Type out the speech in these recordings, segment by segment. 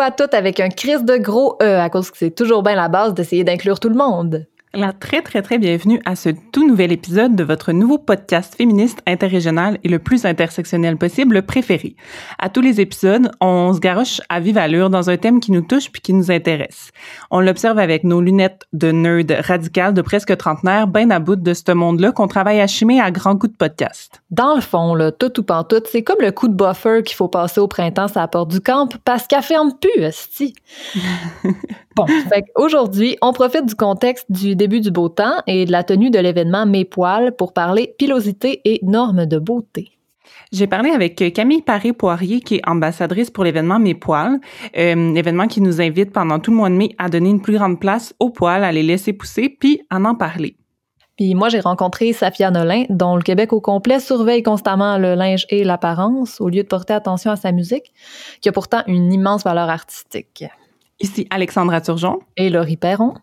à toutes avec un crise de gros E à cause que c'est toujours bien la base d'essayer d'inclure tout le monde. La très très très bienvenue à ce tout nouvel épisode de votre nouveau podcast féministe interrégional et le plus intersectionnel possible préféré. À tous les épisodes, on se garoche à vive allure dans un thème qui nous touche puis qui nous intéresse. On l'observe avec nos lunettes de nerd radical de presque trentenaire, ben à bout de ce monde-là qu'on travaille à chimer à grands coups de podcast. Dans le fond, là, tout ou pas tout, c'est comme le coup de buffer qu'il faut passer au printemps à la porte du camp parce qu'elle ferme plus, esti. bon, fait aujourd'hui, on profite du contexte du début du beau temps et de la tenue de l'événement Mes poils pour parler pilosité et normes de beauté. J'ai parlé avec Camille Paré-Poirier, qui est ambassadrice pour l'événement Mes poils, euh, événement qui nous invite pendant tout le mois de mai à donner une plus grande place aux poils, à les laisser pousser, puis à en parler. Puis moi, j'ai rencontré Safia Nolin, dont le Québec au complet surveille constamment le linge et l'apparence, au lieu de porter attention à sa musique, qui a pourtant une immense valeur artistique. Ici Alexandra Turgeon. Et Laurie Perron.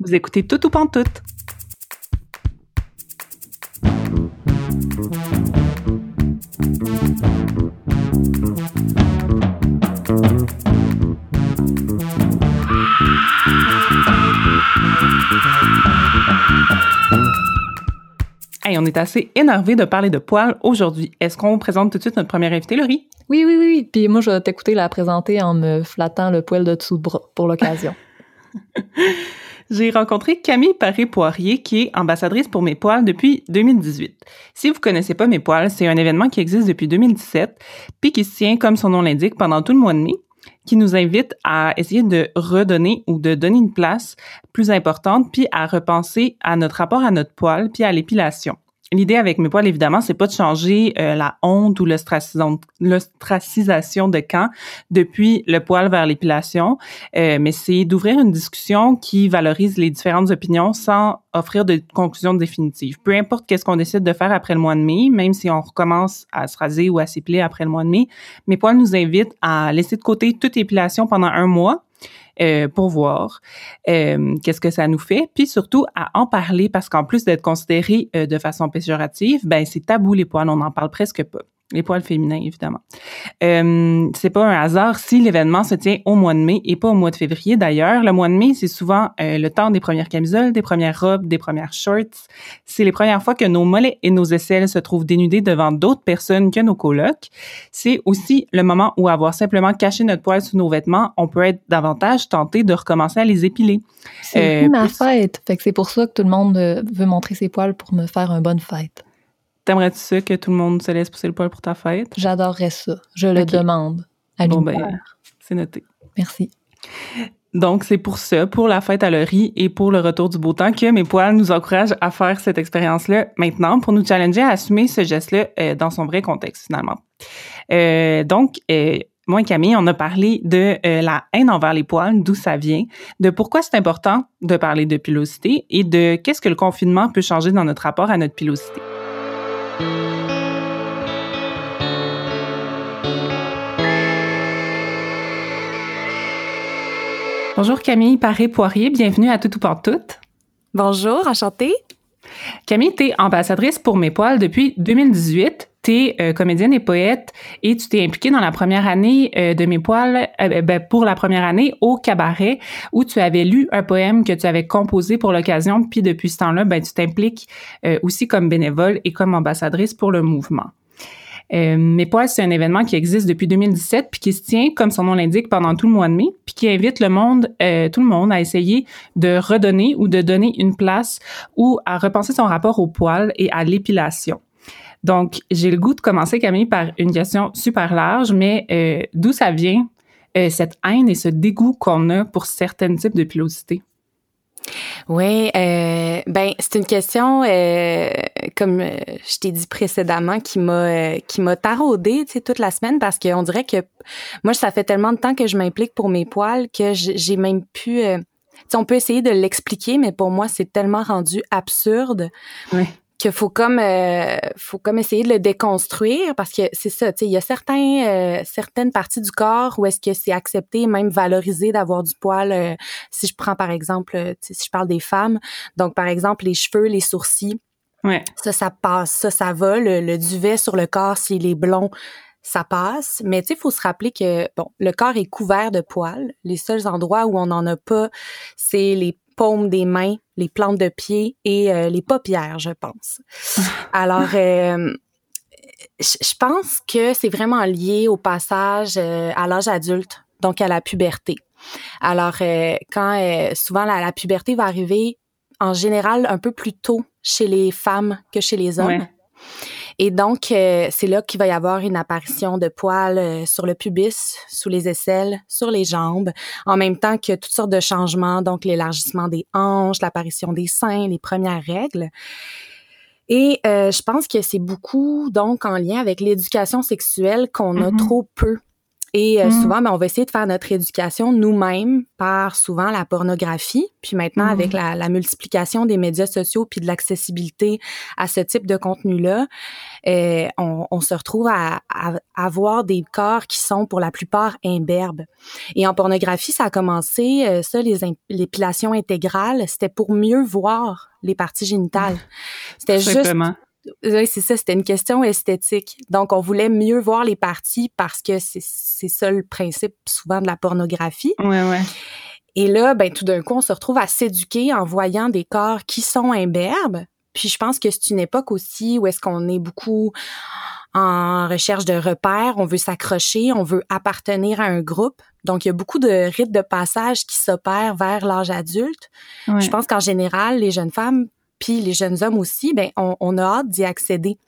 Vous écoutez Tout ou Pantoute. Hey, on est assez énervé de parler de poils aujourd'hui. Est-ce qu'on présente tout de suite notre première invitée, Laurie? Oui, oui, oui. Puis moi, je vais t'écouter la présenter en me flattant le poil de dessous de bras pour l'occasion. J'ai rencontré Camille Paré-Poirier, qui est ambassadrice pour Mes Poils depuis 2018. Si vous connaissez pas Mes Poils, c'est un événement qui existe depuis 2017, puis qui se tient, comme son nom l'indique, pendant tout le mois de mai, qui nous invite à essayer de redonner ou de donner une place plus importante, puis à repenser à notre rapport à notre poil, puis à l'épilation. L'idée avec mes poils, évidemment, c'est pas de changer euh, la honte ou l'ostracisation de camp depuis le poil vers l'épilation, euh, mais c'est d'ouvrir une discussion qui valorise les différentes opinions sans offrir de conclusion définitive. Peu importe qu'est-ce qu'on décide de faire après le mois de mai, même si on recommence à se raser ou à s'épiler après le mois de mai, mes poils nous invitent à laisser de côté toute épilation pendant un mois euh, pour voir euh, qu'est-ce que ça nous fait, puis surtout à en parler parce qu'en plus d'être considéré euh, de façon péjorative, ben c'est tabou les poils, on n'en parle presque pas les poils féminins évidemment. Euh, c'est pas un hasard si l'événement se tient au mois de mai et pas au mois de février d'ailleurs. Le mois de mai, c'est souvent euh, le temps des premières camisoles, des premières robes, des premières shorts. C'est les premières fois que nos mollets et nos aisselles se trouvent dénudés devant d'autres personnes que nos colocs. C'est aussi le moment où avoir simplement caché notre poil sous nos vêtements, on peut être davantage tenté de recommencer à les épiler. C'est euh, ma fête, fait que c'est pour ça que tout le monde euh, veut montrer ses poils pour me faire une bonne fête. T'aimerais-tu ça que tout le monde se laisse pousser le poil pour ta fête? J'adorerais ça. Je le demande à bon, ben, C'est noté. Merci. Donc, c'est pour ça, pour la fête à Laurie et pour le retour du beau temps, que mes poils nous encouragent à faire cette expérience-là maintenant pour nous challenger à assumer ce geste-là euh, dans son vrai contexte, finalement. Euh, donc, euh, moi et Camille, on a parlé de euh, la haine envers les poils, d'où ça vient, de pourquoi c'est important de parler de pilosité et de qu'est-ce que le confinement peut changer dans notre rapport à notre pilosité. Bonjour Camille Paré-Poirier, bienvenue à Tout ou tout. Bonjour, enchantée. Camille, tu es ambassadrice pour Mes Poils depuis 2018. Euh, comédienne et poète et tu t'es impliquée dans la première année euh, de Mes Poils, euh, ben, pour la première année au cabaret, où tu avais lu un poème que tu avais composé pour l'occasion. Puis depuis ce temps-là, ben, tu t'impliques aussi comme bénévole et comme ambassadrice pour le mouvement. Euh, Mes poils, c'est un événement qui existe depuis 2017 puis qui se tient, comme son nom l'indique, pendant tout le mois de mai, puis qui invite le monde, euh, tout le monde, à essayer de redonner ou de donner une place ou à repenser son rapport aux poils et à l'épilation. Donc, j'ai le goût de commencer, Camille, par une question super large, mais euh, d'où ça vient cette haine et ce dégoût qu'on a pour certains types de pilosité? Oui, euh, ben c'est une question, euh, comme euh, je t'ai dit précédemment, qui m'a euh, qui m'a taraudée, tu sais, toute la semaine parce qu'on dirait que moi, ça fait tellement de temps que je m'implique pour mes poils que j'ai même pu. Euh, on peut essayer de l'expliquer, mais pour moi, c'est tellement rendu absurde. Oui qu'il faut comme euh, faut comme essayer de le déconstruire parce que c'est ça tu sais il y a certains euh, certaines parties du corps où est-ce que c'est accepté même valorisé d'avoir du poil euh, si je prends par exemple si je parle des femmes donc par exemple les cheveux les sourcils ouais. ça ça passe ça ça va le, duvet sur le corps s'il est blond ça passe. Mais tu sais, il faut se rappeler que bon, le corps est couvert de poils. Les seuls endroits où on n'en a pas, c'est les paumes des mains, les plantes de pied et euh, les paupières, je pense. Alors, euh, je pense que c'est vraiment lié au passage euh, à l'âge adulte, donc à la puberté. Alors, quand souvent la, la, puberté va arriver en général un peu plus tôt chez les femmes que chez les hommes. Et donc, euh, c'est là qu'il va y avoir une apparition de poils euh, sur le pubis, sous les aisselles, sur les jambes, en même temps que toutes sortes de changements, donc l'élargissement des hanches, l'apparition des seins, les premières règles. Et euh, je pense que c'est beaucoup donc en lien avec l'éducation sexuelle qu'on a mm-hmm. trop peu et euh, mm. souvent, ben, on va essayer de faire notre éducation nous-mêmes par souvent la pornographie. Puis maintenant, mm. avec la, la, multiplication des médias sociaux puis de l'accessibilité à ce type de contenu-là, euh, on, on, se retrouve à, à, avoir des corps qui sont pour la plupart imberbes. Et en pornographie, ça a commencé, euh, ça, les l'épilation intégrale, c'était pour mieux voir les parties génitales. C'était juste oui, c'est ça, c'était une question esthétique. Donc, on voulait mieux voir les parties parce que c'est ça le principe souvent de la pornographie. Ouais, ouais. Et là, ben, tout d'un coup, on se retrouve à s'éduquer en voyant des corps qui sont imberbes. Puis je pense que c'est une époque aussi où est-ce qu'on est beaucoup en recherche de repères, on veut s'accrocher, on veut appartenir à un groupe. Donc, il y a beaucoup de rites de passage qui s'opèrent vers l'âge adulte. Je pense qu'en général, les jeunes femmes puis les jeunes hommes aussi, ben on, a hâte d'y accéder.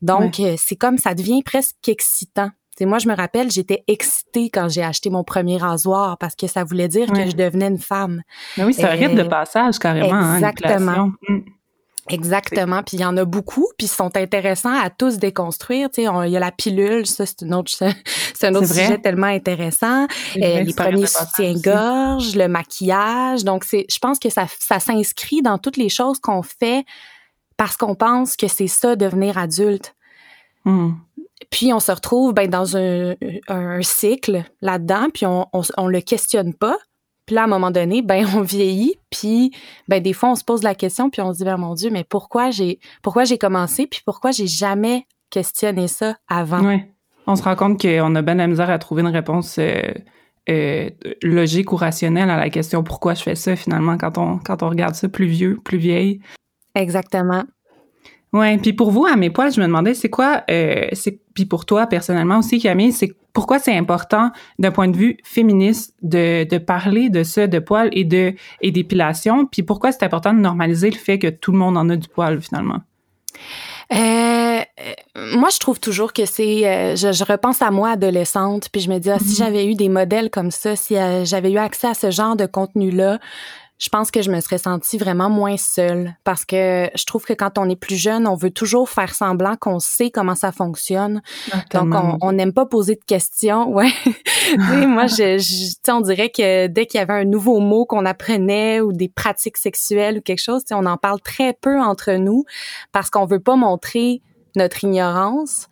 Donc euh, c'est comme ça devient presque excitant. T'sais, moi, je me rappelle, j'étais excitée quand j'ai acheté mon premier rasoir parce que ça voulait dire que je devenais une femme. Mais oui, c'est un rite de passage carrément. Hein, exactement. Hein, Exactement. Puis il y en a beaucoup, puis ils sont intéressants à tous déconstruire. Tu sais, il y a la pilule, ça c'est un autre, c'est un autre sujet tellement intéressant. Euh, les premiers soutiens-gorge, le maquillage. Donc c'est, je pense que ça, ça s'inscrit dans toutes les choses qu'on fait parce qu'on pense que c'est ça devenir adulte. Hmm. Puis on se retrouve ben, dans un, un cycle là-dedans, puis on, on, on le questionne pas. Puis là, à un moment donné, ben on vieillit, puis ben des fois on se pose la question, puis on se dit ben mon Dieu, mais pourquoi j'ai pourquoi j'ai commencé, puis pourquoi j'ai jamais questionné ça avant? Oui. On se rend compte qu'on a bien la misère à trouver une réponse euh, euh, logique ou rationnelle à la question pourquoi je fais ça finalement quand on quand on regarde ça plus vieux, plus vieille. Exactement. Ouais, puis pour vous à mes poils, je me demandais c'est quoi euh, c'est puis pour toi personnellement aussi Camille, c'est pourquoi c'est important d'un point de vue féministe de, de parler de ça de poils et de et d'épilation, puis pourquoi c'est important de normaliser le fait que tout le monde en a du poil finalement? Euh, moi, je trouve toujours que c'est. Euh, je, je, repense à moi adolescente, puis je me dis ah, si mm-hmm. j'avais eu des modèles comme ça, si euh, j'avais eu accès à ce genre de contenu-là, je pense que je me serais sentie vraiment moins seule parce que je trouve que quand on est plus jeune, on veut toujours faire semblant qu'on sait comment ça fonctionne. Ah, Donc, on n'aime pas poser de questions. Ouais. moi, je, je on dirait que dès qu'il y avait un nouveau mot qu'on apprenait ou des pratiques sexuelles ou quelque chose, on en parle très peu entre nous parce qu'on veut pas montrer notre ignorance.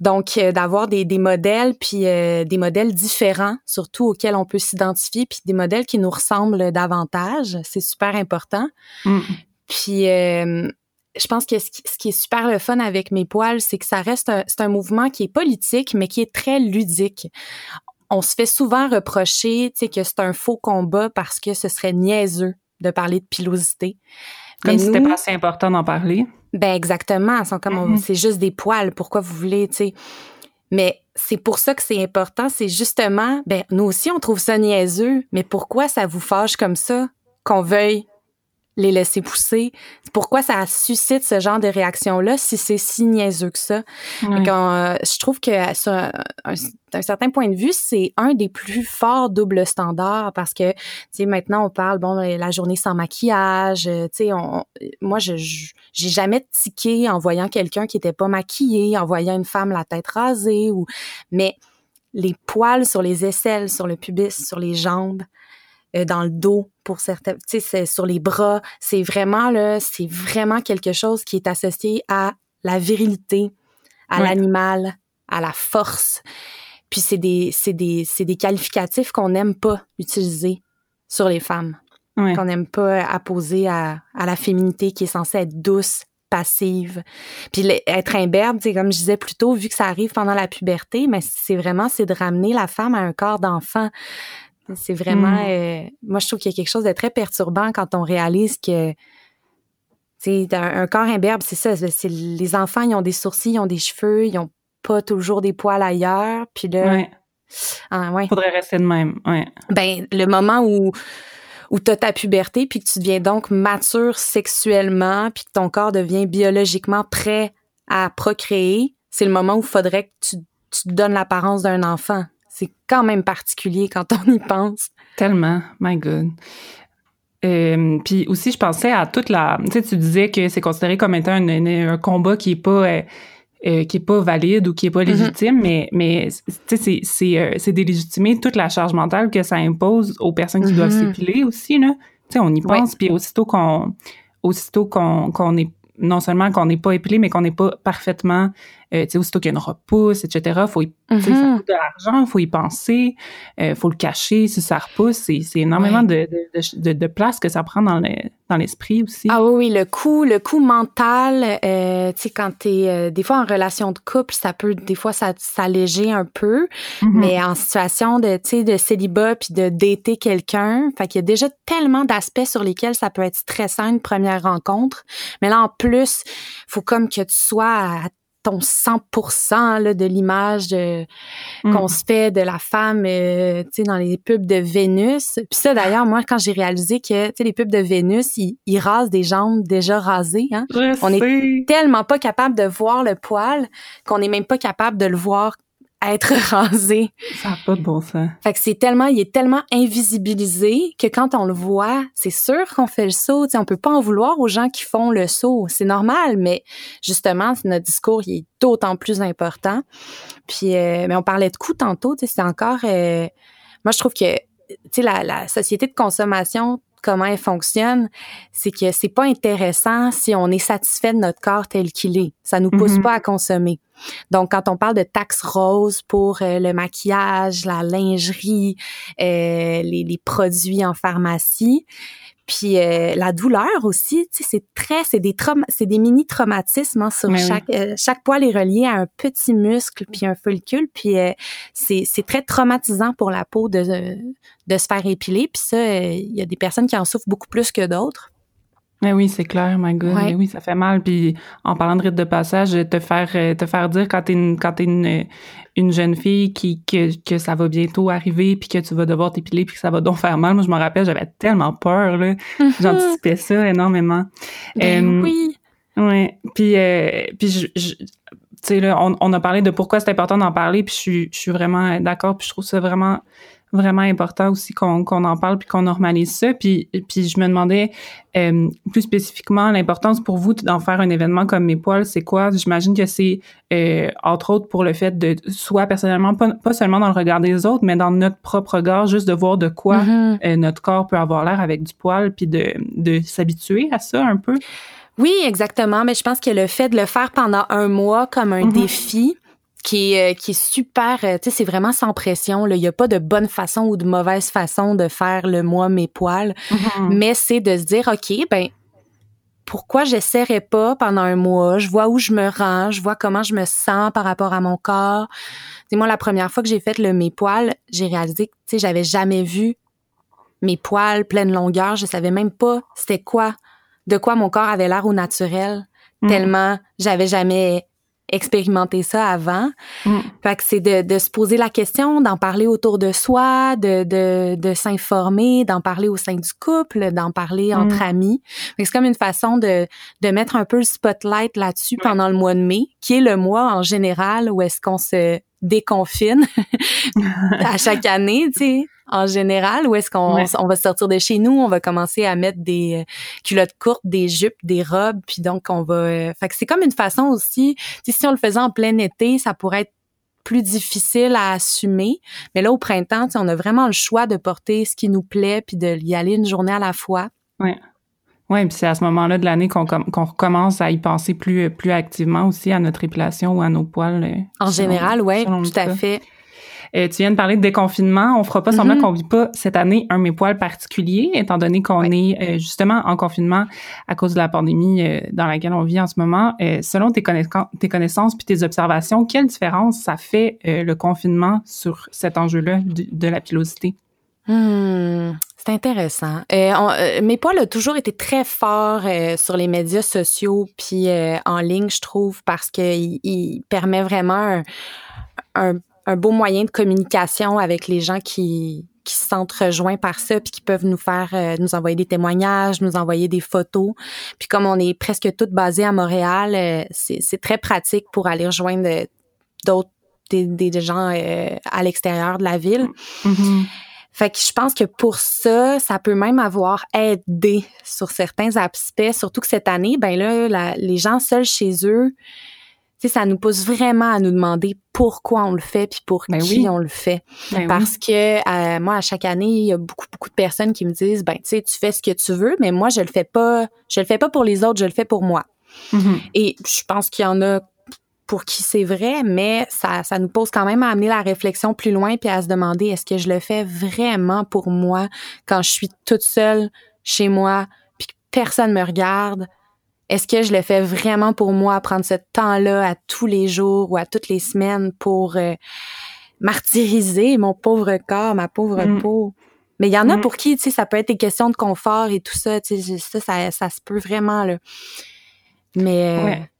Donc, euh, d'avoir des, des, modèles, puis euh, des modèles différents, surtout auxquels on peut s'identifier, puis des modèles qui nous ressemblent davantage, c'est super important. Mm. Puis, euh, je pense que ce qui, est super le fun avec mes poils, c'est que ça reste un, c'est un mouvement qui est politique, mais qui est très ludique. On se fait souvent reprocher, tu sais, que c'est un faux combat parce que ce serait niaiseux de parler de pilosité. Comme si c'était pas assez important d'en parler. Ben exactement, sont comme mm-hmm. c'est juste des poils, pourquoi vous voulez, tu sais? Mais c'est pour ça que c'est important, c'est justement ben nous aussi on trouve ça niaiseux, mais pourquoi ça vous fâche comme ça qu'on veuille les laisser pousser. Pourquoi ça suscite ce genre de réaction-là si c'est si niaiseux que ça? Euh, je trouve que sur d'un certain point de vue, c'est un des plus forts doubles standards parce que, tu sais, maintenant on parle, bon, la journée sans maquillage, euh, tu sais, moi, je j'ai jamais tiqué en voyant quelqu'un qui était pas maquillé, en voyant une femme la tête rasée ou, mais les poils sur les aisselles, sur le pubis, sur les jambes, euh, dans le dos pour certains, tu sais, sur les bras. C'est vraiment là, c'est vraiment quelque chose qui est associé à la virilité, à l'animal, à la force. Puis c'est des, c'est des, c'est des qualificatifs qu'on n'aime pas utiliser sur les femmes, qu'on n'aime pas apposer à, à la féminité qui est censée être douce, passive. Puis être imberbe, c'est comme je disais plus tôt, vu que ça arrive pendant la puberté, mais c'est vraiment c'est de ramener la femme à un corps d'enfant. C'est vraiment, hmm. euh, moi je trouve qu'il y a quelque chose de très perturbant quand on réalise que c'est un, corps imberbe, c'est ça. C'est les enfants, ils ont des sourcils, ils ont des cheveux, ils ont pas toujours des poils ailleurs. Puis là, ouais. Ah, ouais. Faudrait rester de même. Ouais. Ben le moment où où tu as ta puberté, puis que tu deviens donc mature sexuellement, puis que ton corps devient biologiquement prêt à procréer, c'est le moment où il faudrait que tu, tu te donnes l'apparence d'un enfant. C'est quand même particulier quand on y pense. Tellement, my God. Euh, puis aussi, je pensais à toute la... Tu sais, tu disais que c'est considéré comme étant un, un, combat qui est pas... Euh, euh, qui est pas valide ou qui est pas mm-hmm. légitime, mais mais tu sais c'est euh, c'est délégitimer toute la charge mentale que ça impose aux personnes qui doivent mm-hmm. s'épiler aussi là. Tu sais on y pense puis aussitôt qu'on aussitôt qu'on qu'on est non seulement qu'on n'est pas épilé, mais qu'on n'est pas parfaitement, euh, tu sais, aussitôt qu'il y a une repousse, etc., faut y, ça mm-hmm. coûte de l'argent, faut y penser, euh, faut le cacher si ça repousse. C'est, c'est énormément de, de, de, place que ça prend dans, le, dans l'esprit aussi. Ah oui, oui, le coût, le coût mental, euh, tu sais, quand t'es euh, des fois en relation de couple, ça peut des fois ça, s'alléger un peu, mm-hmm. mais en situation de, tu sais, de célibat puis de dater quelqu'un, fait qu'il y a déjà tellement d'aspects sur lesquels ça peut être stressant une première rencontre, mais là en plus, faut comme que tu sois à ton 100% là, de l'image mm. qu'on se fait de la femme euh, tu sais dans les pubs de Vénus. Puis ça d'ailleurs moi quand j'ai réalisé que tu sais les pubs de Vénus ils, ils, rasent des jambes déjà rasées hein. On est tellement pas capable de voir le poil qu'on n'est même pas capable de le voir être rasé. Ça n'a pas de bon sens. Fait que c'est tellement, il est tellement invisibilisé que quand on le voit, c'est sûr qu'on fait le saut. T'sais, on peut pas en vouloir aux gens qui font le saut. C'est normal, mais justement, notre discours, il est d'autant plus important. Puis, euh, mais on parlait de coût tantôt, c'est encore... Euh, moi, je trouve que, tu sais, la, la société de consommation comment elle fonctionne, c'est que c'est pas intéressant si on est satisfait de notre corps tel qu'il est. Ça nous pousse mm-hmm. pas à consommer. Donc, quand on parle de taxes roses pour euh, le maquillage, la lingerie, euh, les, les, produits en pharmacie, puis euh, la douleur aussi, tu sais, c'est très, c'est des traumas, c'est des mini traumatismes hein, sur chaque euh, chaque poil est relié à un petit muscle puis un follicule, puis euh, c'est c'est très traumatisant pour la peau de de se faire épiler, puis ça, il y a des personnes qui en souffrent beaucoup plus que d'autres. Mais oui, c'est clair, my God. oui, ça fait mal. Puis en parlant de rite de passage, te faire te faire dire quand t'es une quand t'es une, une jeune fille qui que, que ça va bientôt arriver puis que tu vas devoir t'épiler puis que ça va donc faire mal. Moi, je me rappelle, j'avais tellement peur là. J'anticipais ça énormément. Ben oui. Ouais. Puis euh, puis je, je tu sais là, on, on, a parlé de pourquoi c'est important d'en parler puis je suis je suis vraiment d'accord puis je trouve ça vraiment vraiment important aussi qu'on qu'on en parle puis qu'on normalise ça. Puis, puis je me demandais euh, plus spécifiquement l'importance pour vous d'en faire un événement comme mes poils, c'est quoi? J'imagine que c'est euh, entre autres pour le fait de soit personnellement, pas, pas, seulement dans le regard des autres, mais dans notre propre regard, juste de voir de quoi mm-hmm. euh, notre corps peut avoir l'air avec du poil, puis de, de s'habituer à ça un peu. Oui, exactement. Mais je pense que le fait de le faire pendant un mois comme un mm-hmm. défi, qui est, euh, qui est super, euh, tu sais, c'est vraiment sans pression. Il n'y a pas de bonne façon ou de mauvaise façon de faire le moi, mes poils. Mm-hmm. Mais c'est de se dire, OK, ben, pourquoi j'essaierais pas pendant un mois? Je vois où je me rends, je vois comment je me sens par rapport à mon corps. C'est moi, la première fois que j'ai fait le mes poils, j'ai réalisé que, tu sais, j'avais jamais vu mes poils pleine longueur. Je savais même pas c'était quoi, de quoi mon corps avait l'air au naturel. Mm. Tellement j'avais jamais expérimenter ça avant. Mm. Fait que c'est de, de, se poser la question, d'en parler autour de soi, de, de, de s'informer, d'en parler au sein du couple, d'en parler mm. entre amis. C'est comme une façon de, de mettre un peu le spotlight là-dessus pendant le mois de mai, qui est le mois en général où est-ce qu'on se déconfine à chaque année, tu sais en général ou est-ce qu'on on va sortir de chez nous, on va commencer à mettre des euh, culottes courtes, des jupes, des robes, puis donc on va euh, fait que c'est comme une façon aussi, si on le faisait en plein été, ça pourrait être plus difficile à assumer, mais là au printemps, on a vraiment le choix de porter ce qui nous plaît puis de y aller une journée à la fois. Ouais. Oui, puis c'est à ce moment-là de l'année qu'on qu'on recommence à y penser plus plus activement aussi à notre épilation ou à nos poils. En général, oui, tout à fait. Euh, tu viens de parler de déconfinement. On fera pas semblant mm-hmm. qu'on vit pas cette année un mes poils particulier, étant donné qu'on est euh, justement en confinement à cause de la pandémie euh, dans laquelle on vit en ce moment. selon tes, tes connaissances puis tes observations, quelle différence ça fait le confinement sur cet enjeu-là de, la pilosité? Hmm, c'est intéressant. mes poils ont toujours été très forts sur les médias sociaux puis en ligne, je trouve, parce qu'il il permet vraiment un, beau moyen de communication avec les gens qui, se sentent rejoints par ça, puis qui peuvent nous faire, euh, nous envoyer des témoignages, nous envoyer des photos. Puis comme on est presque toutes basées à Montréal, euh, c'est très pratique pour aller rejoindre d'autres des, gens euh, à l'extérieur de la ville. Mm-hmm. Fait que je pense que pour ça, ça peut même avoir aidé sur certains aspects, surtout que cette année, ben là, les gens seuls chez eux, ça nous pousse vraiment à nous demander pourquoi on le fait puis pour ben qui on le fait. Ben Parce que euh, moi, à chaque année, il y a beaucoup, beaucoup de personnes qui me disent, ben, tu sais, tu fais ce que tu veux, mais moi, je le fais pas, je le fais pas pour les autres, je le fais pour moi. Mm-hmm. Et je pense qu'il y en a pour qui c'est vrai, mais ça, ça nous pose quand même à amener la réflexion plus loin puis à se demander, est-ce que je le fais vraiment pour moi quand je suis toute seule chez moi puis que personne me regarde? Est-ce que je le fais vraiment pour moi, prendre ce temps-là à tous les jours ou à toutes les semaines pour euh, martyriser mon pauvre corps, ma pauvre mm. peau? Mais il y en a mm. pour qui, tu sais, ça peut être des questions de confort et tout ça, tu sais, ça, ça, se peut vraiment, là. Mais... Euh, ouais.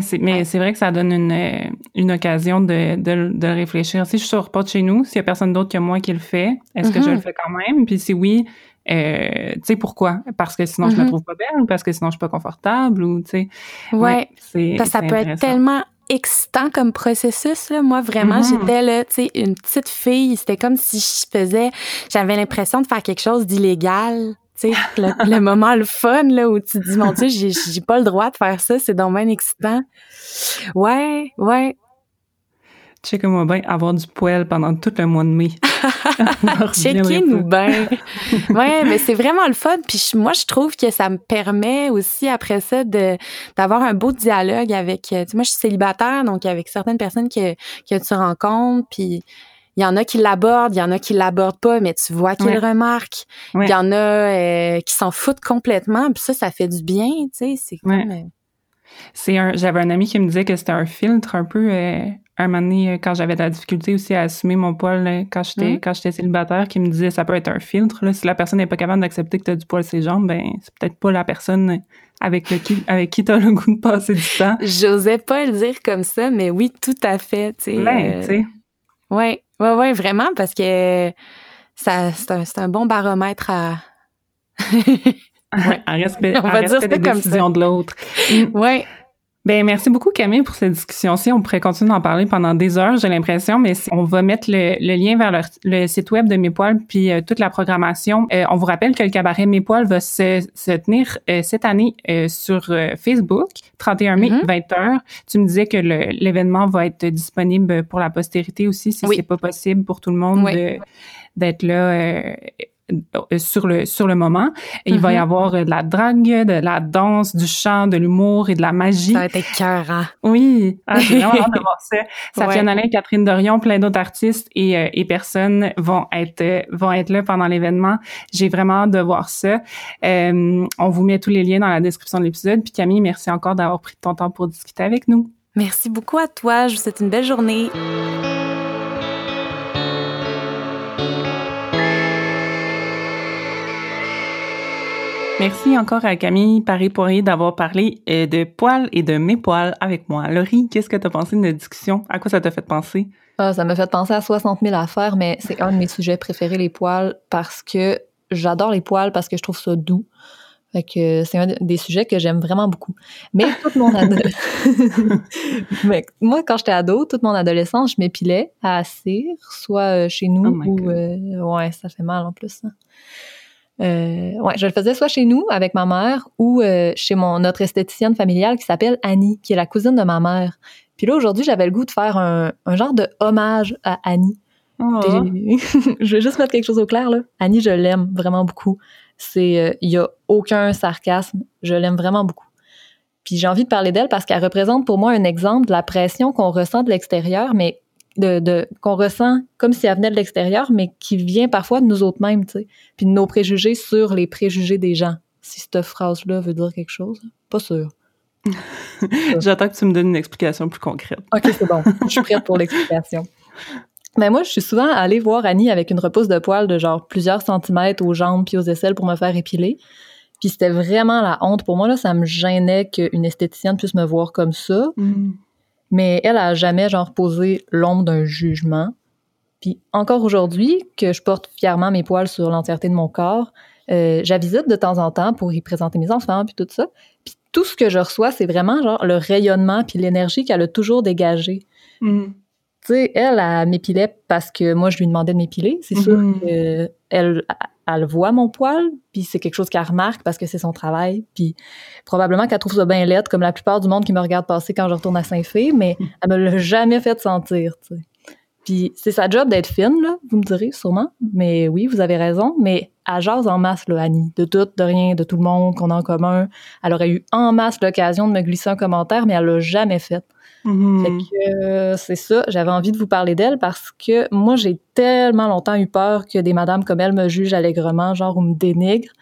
C'est, mais c'est vrai que ça donne une, euh, une occasion de, de, de réfléchir. Si je sors pas de chez nous, s'il y a personne d'autre que moi qui le fait, est-ce que je le mm-hmm. fais quand même? Puis si oui, euh, tu sais pourquoi? Parce que sinon je me mm-hmm. trouve pas belle ou parce que sinon je suis pas confortable ou tu sais? Ouais. c'est, parce que ça peut être tellement excitant comme processus là. Moi vraiment, mm-hmm. j'étais là, tu sais, une petite fille. C'était comme si je faisais, j'avais l'impression de faire quelque chose d'illégal. Tu sais, le, moment le fun là où tu te dis mon Dieu, j'ai, j'ai pas le droit de faire ça, c'est donc bien excitant. Ouais, ouais. Check-moi bien avoir du poil pendant tout le mois de mai. Checkez-nous bien. ouais, mais c'est vraiment le fun. Puis moi, je trouve que ça me permet aussi après ça de d'avoir un beau dialogue avec. Euh, moi, je suis célibataire, donc avec certaines personnes que que tu rencontres, puis il y en a qui l'abordent, il y en a qui l'abordent pas, mais tu vois qu'ils le remarquent. Il y en a euh, qui s'en foutent complètement, puis ça, ça fait du bien, tu sais. C'est comme. Euh, c'est un. J'avais un ami qui me disait que c'était un filtre un peu un moment donné, euh, quand j'avais de la difficulté aussi à assumer mon poil quand j'étais mmh. quand j'étais célibataire, qui me disait ça peut être un filtre. Là. Si la personne n'est pas capable d'accepter que tu as du poil sur ses jambes, ben c'est peut-être pas la personne avec, le qui, avec qui tu as le goût de passer du temps. J'osais pas le dire comme ça, mais oui, tout à fait. Tu ben, sais. Oui, ouais, ouais, vraiment, parce que ça, c'est un, un, bon baromètre à. ouais. à respect, On va dire des décisions de l'autre. Oui, ben merci beaucoup Camille pour cette discussion-ci. On pourrait continuer d'en parler pendant des heures, j'ai l'impression, mais on va mettre le, lien vers le, site web de Mes Poils puis euh, toute la programmation. Euh, on vous rappelle que le cabaret Mes Poils va se, se tenir euh, cette année sur Facebook, 31 mai, 20 mm-hmm. Tu me disais que l'événement va être disponible pour la postérité aussi, si c'est pas possible pour tout le monde d'être là sur le sur le moment. il va y mm-hmm. avoir euh, de la drague, de la danse, du chant, de l'humour et de la magie. Ça va être cœur, Oui, ah, j'ai vraiment hâte de voir ça. Safia ouais. Catherine Dorion, plein d'autres artistes et, euh, et personnes vont être vont être là pendant l'événement. J'ai vraiment hâte de voir ça. on vous met tous les liens dans la description de l'épisode. Puis Camille, merci encore d'avoir pris ton temps pour discuter avec nous. Merci beaucoup à toi. Je vous souhaite une belle journée. Merci encore à Camille Paris-Poirier d'avoir parlé euh, de poils et de mes poils avec moi. Laurie, qu'est-ce que tu as pensé de notre discussion? À quoi ça t'a fait penser? Ah, ça m'a fait penser à 60 000 affaires, mais c'est un de mes sujets préférés, les poils, parce que j'adore les poils parce que je trouve ça doux. Fait que c'est un des sujets que j'aime vraiment beaucoup. Mais toute mon adolescence... moi, quand j'étais ado, toute mon adolescence, je m'épilais à cire, soit euh, chez nous oh ou... Euh, ouais, ça fait mal en plus. Hein. Euh, ouais, je le faisais soit chez nous avec ma mère ou euh, chez mon notre esthéticienne familiale qui s'appelle Annie, qui est la cousine de ma mère. Puis là aujourd'hui, j'avais le goût de faire un, un genre de hommage à Annie. Oh. je vais juste mettre quelque chose au clair là. Annie, je l'aime vraiment beaucoup. C'est euh, il y a aucun sarcasme, je l'aime vraiment beaucoup. Puis j'ai envie de parler d'elle parce qu'elle représente pour moi un exemple de la pression qu'on ressent de l'extérieur, mais de, de qu'on ressent comme si elle venait de l'extérieur, mais qui vient parfois de nous autres mêmes, tu sais, puis de nos préjugés sur les préjugés des gens. Si cette phrase-là veut dire quelque chose, pas sûr. J'attends que tu me donnes une explication plus concrète. OK, c'est bon. Je suis prête pour l'explication. Mais moi, je suis souvent allée voir Annie avec une repousse de poils de genre plusieurs centimètres aux jambes puis aux aisselles pour me faire épiler. Puis c'était vraiment la honte pour moi. Là, ça me gênait qu'une esthéticienne puisse me voir comme ça. Mm. Mais elle a jamais genre posé l'ombre d'un jugement. Puis encore aujourd'hui, que je porte fièrement mes poils sur l'entièreté de mon corps, euh, j'avisite de temps en temps pour y présenter mes enfants puis tout ça. Puis tout ce que je reçois, c'est vraiment genre le rayonnement puis l'énergie qu'elle a toujours dégagé. Mm. Tu sais, elle, elle m'épilait parce que moi, je lui demandais de m'épiler. C'est sûr Mhm. que elle, elle voit mon poil, puis c'est quelque chose qu'elle remarque parce que c'est son travail. Puis probablement qu'elle trouve ça bien laide, comme la plupart du monde qui me regarde passer quand je retourne à Saint-Fé, mais elle me l'a jamais fait sentir, tu sais. Puis c'est sa job d'être fine, là, vous me direz sûrement. Mais oui, vous avez raison. Mais elle jase en masse, là, Annie. De tout, de rien, de tout le monde qu'on a en commun. Elle aurait eu en masse l'occasion de me glisser un commentaire, mais elle l'a jamais fait. Mhm. Fait euh, c'est ça, j'avais envie de vous parler d'elle parce que moi, j'ai tellement longtemps eu peur que des madames comme elle me jugent allègrement, genre ou me dénigrent.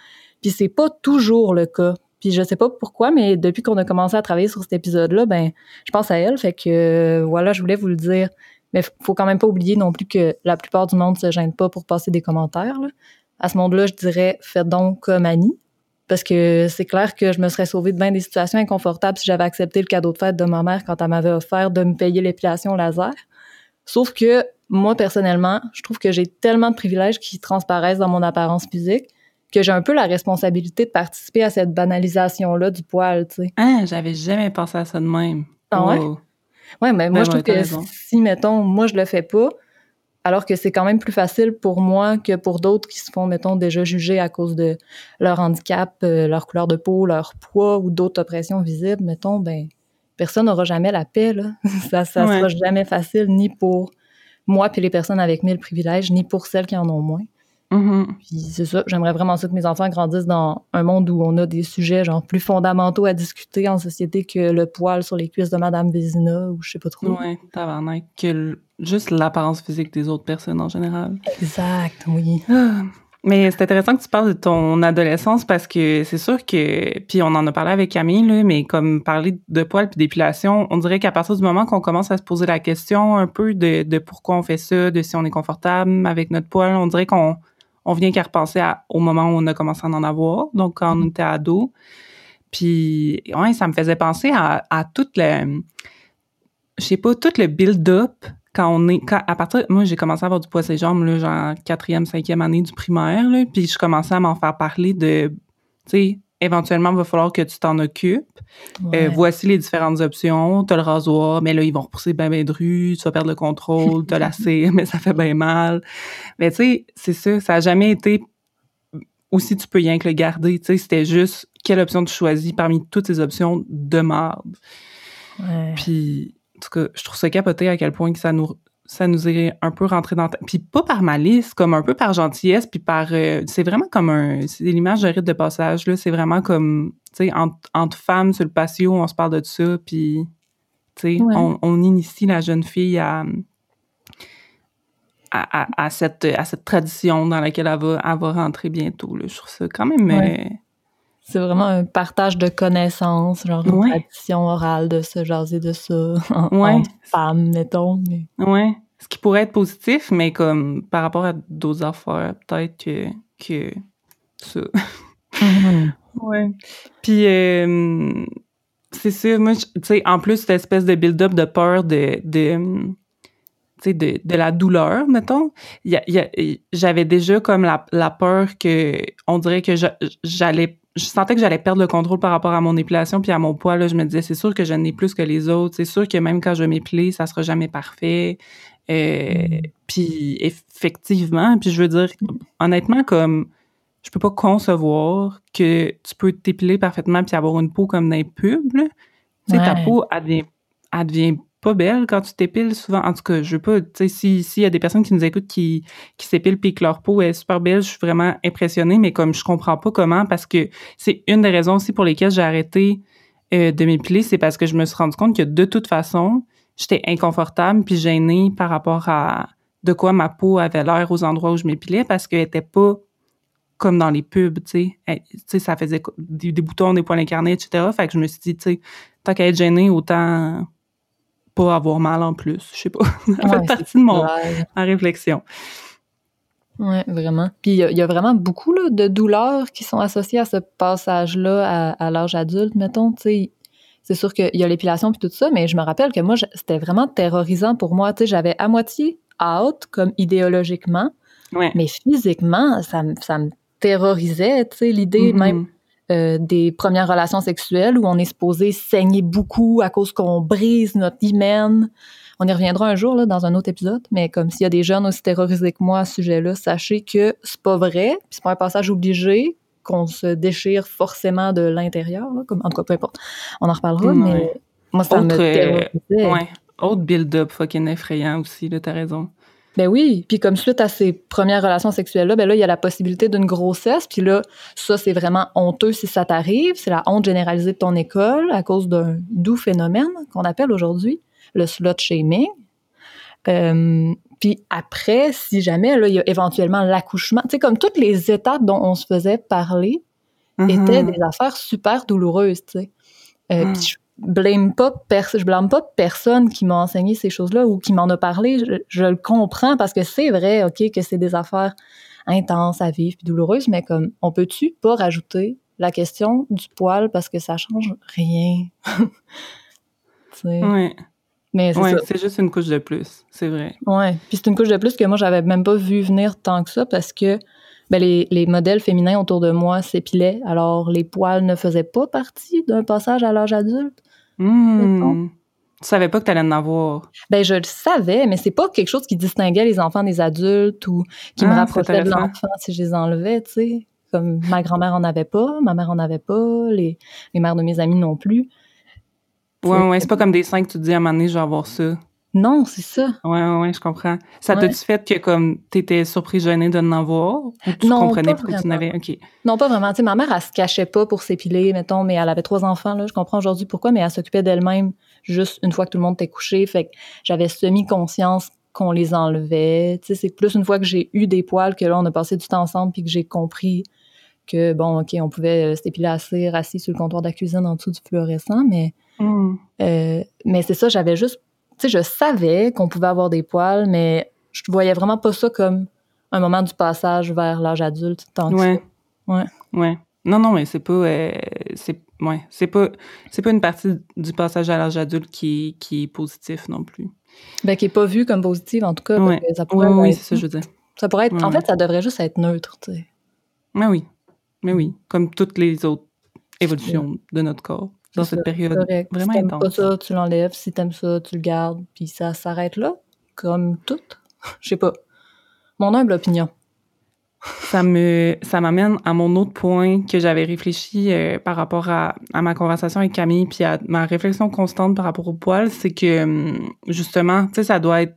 Puis c'est pas toujours le cas. Puis je sais pas pourquoi, mais depuis qu'on a commencé à travailler sur cet épisode-là, ben je pense à elle. Fait que euh, voilà, je voulais vous le dire. Mais faut quand même pas oublier non plus que la plupart du monde se gêne pas pour passer des commentaires. À ce monde-là, je dirais faites donc comme Annie. Parce que c'est clair que je me serais sauvée de bien des situations inconfortables si j'avais accepté le cadeau de fête de ma mère quand elle m'avait offert de me payer l'épilation laser. Sauf que moi, personnellement, je trouve que j'ai tellement de privilèges qui transparaissent dans mon apparence physique que j'ai un peu la responsabilité de participer à cette banalisation-là du poil, tu sais. Ah, j'avais jamais pensé à ça de même. Ah ouais? Wow. Ouais, mais moi, je trouve que raison. si, mettons, moi, je le fais pas, alors que c'est quand même plus facile pour moi que pour d'autres qui se font, mettons, déjà juger à cause de leur handicap, euh, leur couleur de peau, leur poids ou d'autres oppressions visibles, mettons, ben, personne n'aura jamais la paix, là. ça Ouais. sera jamais facile, ni pour moi puis les personnes avec mille privilèges, ni pour celles qui en ont moins. Mhm. Puis c'est ça, j'aimerais vraiment ça que mes enfants grandissent dans un monde où on a des sujets genre plus fondamentaux à discuter en société que le poil sur les cuisses de Madame Vézina ou je sais pas trop. Ouais, tabarnak. Que juste l'apparence physique des autres personnes en général. Exact, oui. Ah. Mais c'est intéressant que tu parles de ton adolescence parce que c'est sûr que, puis on en a parlé avec Camille, là, mais comme parler de poils puis d'épilation, on dirait qu'à partir du moment qu'on commence à se poser la question un peu de, de pourquoi on fait ça, de si on est confortable avec notre poil, on dirait qu'on on vient qu'à repenser au moment où on a commencé à en avoir, donc quand on était ado. Puis, ouais, ça me faisait penser à, à tout le, je sais pas, tout le build-up quand on est, à partir, moi, j'ai commencé à avoir du poids ses jambes, là, genre quatrième, cinquième année du primaire, puis je commençais à m'en faire parler de, tu sais, éventuellement, il va falloir que tu t'en occupes. Euh, voici les différentes options. T'as le rasoir, mais là, ils vont repousser ben, ben de rue, tu vas perdre le contrôle, t'as la cire, mais ça fait bien mal. Mais tu sais, c'est ça, ça a jamais été aussi tu peux rien que le garder, tu sais, c'était juste quelle option tu choisis parmi toutes ces options de marde. Ouais. Puis, en tout cas, je trouve ça capoté à quel point que ça nous ça nous est un peu rentré dans ta- puis pas par malice comme un peu par gentillesse puis par euh, c'est vraiment comme un c'est l'image de rite de passage là c'est vraiment comme tu sais entre, entre femmes sur le patio on se parle de ça puis tu sais Ouais. on, on initie la jeune fille à à, à, à cette à cette tradition dans laquelle elle va elle va rentrer bientôt là. je trouve ça quand même Ouais. C'est vraiment un partage de connaissances, genre une Ouais. tradition orale de se jaser de ça en, Ouais. entre femmes, mettons. Mais... Ouais. Ce qui pourrait être positif, mais comme par rapport à d'autres affaires, peut-être que, que ça. Ouais. Puis, euh, c'est ça, moi, tu sais, en plus, cette espèce de build-up de peur de, de de, de la douleur, mettons, y a- y a- j'avais déjà comme la, la peur que, on dirait que je- j'allais, je sentais que j'allais perdre le contrôle par rapport à mon épilation puis à mon poids, là, je me disais, c'est sûr que je n'ai plus que les autres, c'est sûr que même quand je m'épiler, ça sera jamais parfait, euh, Mm. puis effectivement, puis je veux dire, honnêtement, comme, je peux pas concevoir que tu peux t'épiler parfaitement puis avoir une peau comme dans les pubs. Tu sais, ta peau, elle devient, elle devient pas belle quand tu t'épiles souvent. En tout cas, je veux pas, tu sais, si- s'il y a des personnes qui nous écoutent qui, qui s'épilent puis que leur peau est super belle, je suis vraiment impressionnée, mais comme je comprends pas comment, parce que c'est une des raisons aussi pour lesquelles j'ai arrêté euh, de m'épiler, c'est parce que je me suis rendu compte que de toute façon, j'étais inconfortable puis gênée par rapport à de quoi ma peau avait l'air aux endroits où je m'épilais parce qu'elle était pas comme dans les pubs, tu sais. ça faisait des, boutons, des poils incarnés, etc. Fait que je me suis dit, tu sais, tant qu'à être gênée, autant pas avoir mal en plus. Je sais pas. ça fait partie de mon, ma réflexion. Oui, vraiment. Puis il y, a vraiment beaucoup là, de douleurs qui sont associées à ce passage-là à, l'âge adulte, mettons. C'est sûr qu'il y a l'épilation puis tout ça, mais je me rappelle que moi, c'était vraiment terrorisant pour moi. Tu sais, j'avais à moitié out comme idéologiquement, mais physiquement, ça, ça me terrorisait. Tu sais, l'idée mm-hmm. même euh, des premières relations sexuelles où on est supposé saigner beaucoup à cause qu'on brise notre hymen. On y reviendra un jour là, dans un autre épisode, mais comme s'il y a des jeunes aussi terrorisés que moi à ce sujet-là, sachez que c'est pas vrai, c'est pas un passage obligé qu'on se déchire forcément de l'intérieur, comme en tout cas peu importe. On en reparlera, mais moi ça me terrorisait. ouais. Autre build-up fucking effrayant aussi, là, t'as raison. Ben oui, puis comme suite à ces premières relations sexuelles-là, ben là, il y a la possibilité d'une grossesse, puis là, ça, c'est vraiment honteux si ça t'arrive, c'est la honte généralisée de ton école à cause d'un doux phénomène qu'on appelle aujourd'hui le slut shaming. Euh, puis après, si jamais, là, il y a éventuellement l'accouchement, tu sais, comme toutes les étapes dont on se faisait parler mm-hmm. étaient des affaires super douloureuses, tu sais. Euh, mm. Puis je blâme pas je blâme pas personne qui m'a enseigné ces choses-là ou qui m'en a parlé. Je, le comprends parce que c'est vrai, OK, que c'est des affaires intenses à vivre puis douloureuses, mais comme, on peut-tu pas rajouter la question du poil parce que ça change rien? oui. Mais c'est juste une couche de plus, c'est vrai. Ouais, puis c'est une couche de plus que moi, j'avais même pas vu venir tant que ça parce que ben, les, les, modèles féminins autour de moi s'épilaient, alors les poils ne faisaient pas partie d'un passage à l'âge adulte. Mmh. Tu savais pas que tu allais en avoir? Ben, je le savais, mais c'est pas quelque chose qui distinguait les enfants des adultes ou qui me ah, rapprochait de l'enfant si je les enlevais, tu sais. Comme ma grand-mère en avait pas, ma mère en avait pas, les, les mères de mes amis non plus. Ouais, ouais, c'est pas comme des seins que tu te dis à un moment donné, je vais avoir ça. Non, c'est ça. Ouais, ouais, je comprends. Ça t'a-tu fait que comme t'étais surpris gênée de n'en voir? Ou tu non, comprenais pourquoi tu n'avais? OK. Non, pas vraiment. Tu sais, ma mère, elle se cachait pas pour s'épiler, mettons, mais elle avait trois enfants, là. Je comprends aujourd'hui pourquoi, mais elle s'occupait d'elle-même juste une fois que tout le monde était couché. Fait que j'avais semi-conscience qu'on les enlevait. Tu sais, c'est plus une fois que j'ai eu des poils que là, on a passé du temps ensemble puis que j'ai compris que, bon, OK, on pouvait euh, s'épiler assez assis sur le comptoir de la cuisine en dessous du fluorescent, mais, mm. euh, mais c'est ça, j'avais juste, tu sais, je savais qu'on pouvait avoir des poils, mais je voyais vraiment pas ça comme un moment du passage vers l'âge adulte tant ouais. que Ouais. Ouais. Non, non, mais c'est pas, euh, c'est, ouais, c'est pas, c'est pas une partie du passage à l'âge adulte qui, qui est positif non plus. Ben, qui est pas vu comme positif, en tout cas. Ouais. Ça pourrait oui, c'est ça, je veux dire. Ça pourrait être, en fait, ça devrait juste être neutre, tu sais. Mais oui. Mais oui, comme toutes les autres évolutions de notre corps dans cette période vraiment si intense. pas ça, tu l'enlèves. Si t'aimes ça, tu le gardes. Puis ça s'arrête là, comme tout. Je sais pas. Mon humble opinion. Ça me, ça m'amène à mon autre point que j'avais réfléchi euh, par rapport à, à, ma conversation avec Camille, puis à ma réflexion constante par rapport au poil, c'est que hum, justement, tu sais, ça doit être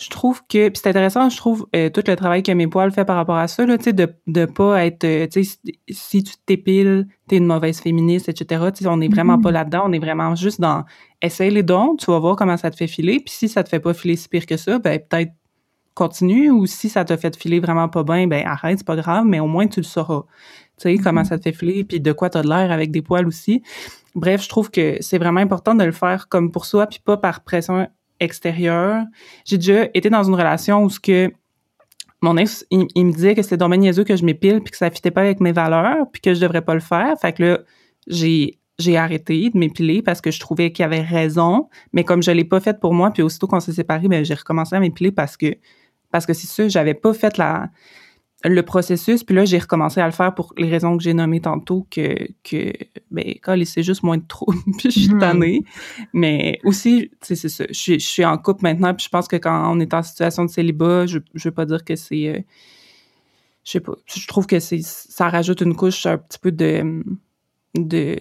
je trouve que puis c'est intéressant je trouve euh, tout le travail que mes poils fait par rapport à ça là tu sais de de pas être euh, tu sais si, tu t'épiles t'es une mauvaise féministe etc tu sais on est vraiment mm-hmm. pas là-dedans on est vraiment juste dans essaye les dons tu vas voir comment ça te fait filer puis si ça te fait pas filer si pire que ça ben peut-être continue ou si ça te fait filer vraiment pas bien ben arrête c'est pas grave mais au moins tu le sauras tu sais comment mm-hmm. ça te fait filer puis de quoi t'as de l'air avec des poils aussi bref je trouve que c'est vraiment important de le faire comme pour soi puis pas par pression extérieur. J'ai déjà été dans une relation où mon ex, il, me disait que c'était dommage niaiseux que je m'épile puis que ça fitait pas avec mes valeurs puis que je devrais pas le faire. Fait que là, j'ai arrêté de m'épiler parce que je trouvais qu'il avait raison, mais comme je l'ai pas fait pour moi puis aussitôt qu'on s'est séparés, ben j'ai recommencé à m'épiler parce que parce que c'est ça, j'avais pas fait la le processus, puis là, j'ai recommencé à le faire pour les raisons que j'ai nommées tantôt, que, que ben, c'est juste moins de trop, puis je suis mhm. tannée. Mais aussi, tu sais, c'est ça, je suis, je suis en couple maintenant, puis je pense que quand on est en situation de célibat, je, je veux pas dire que c'est... Euh, je sais pas, je trouve que c'est ça rajoute une couche un petit peu de... de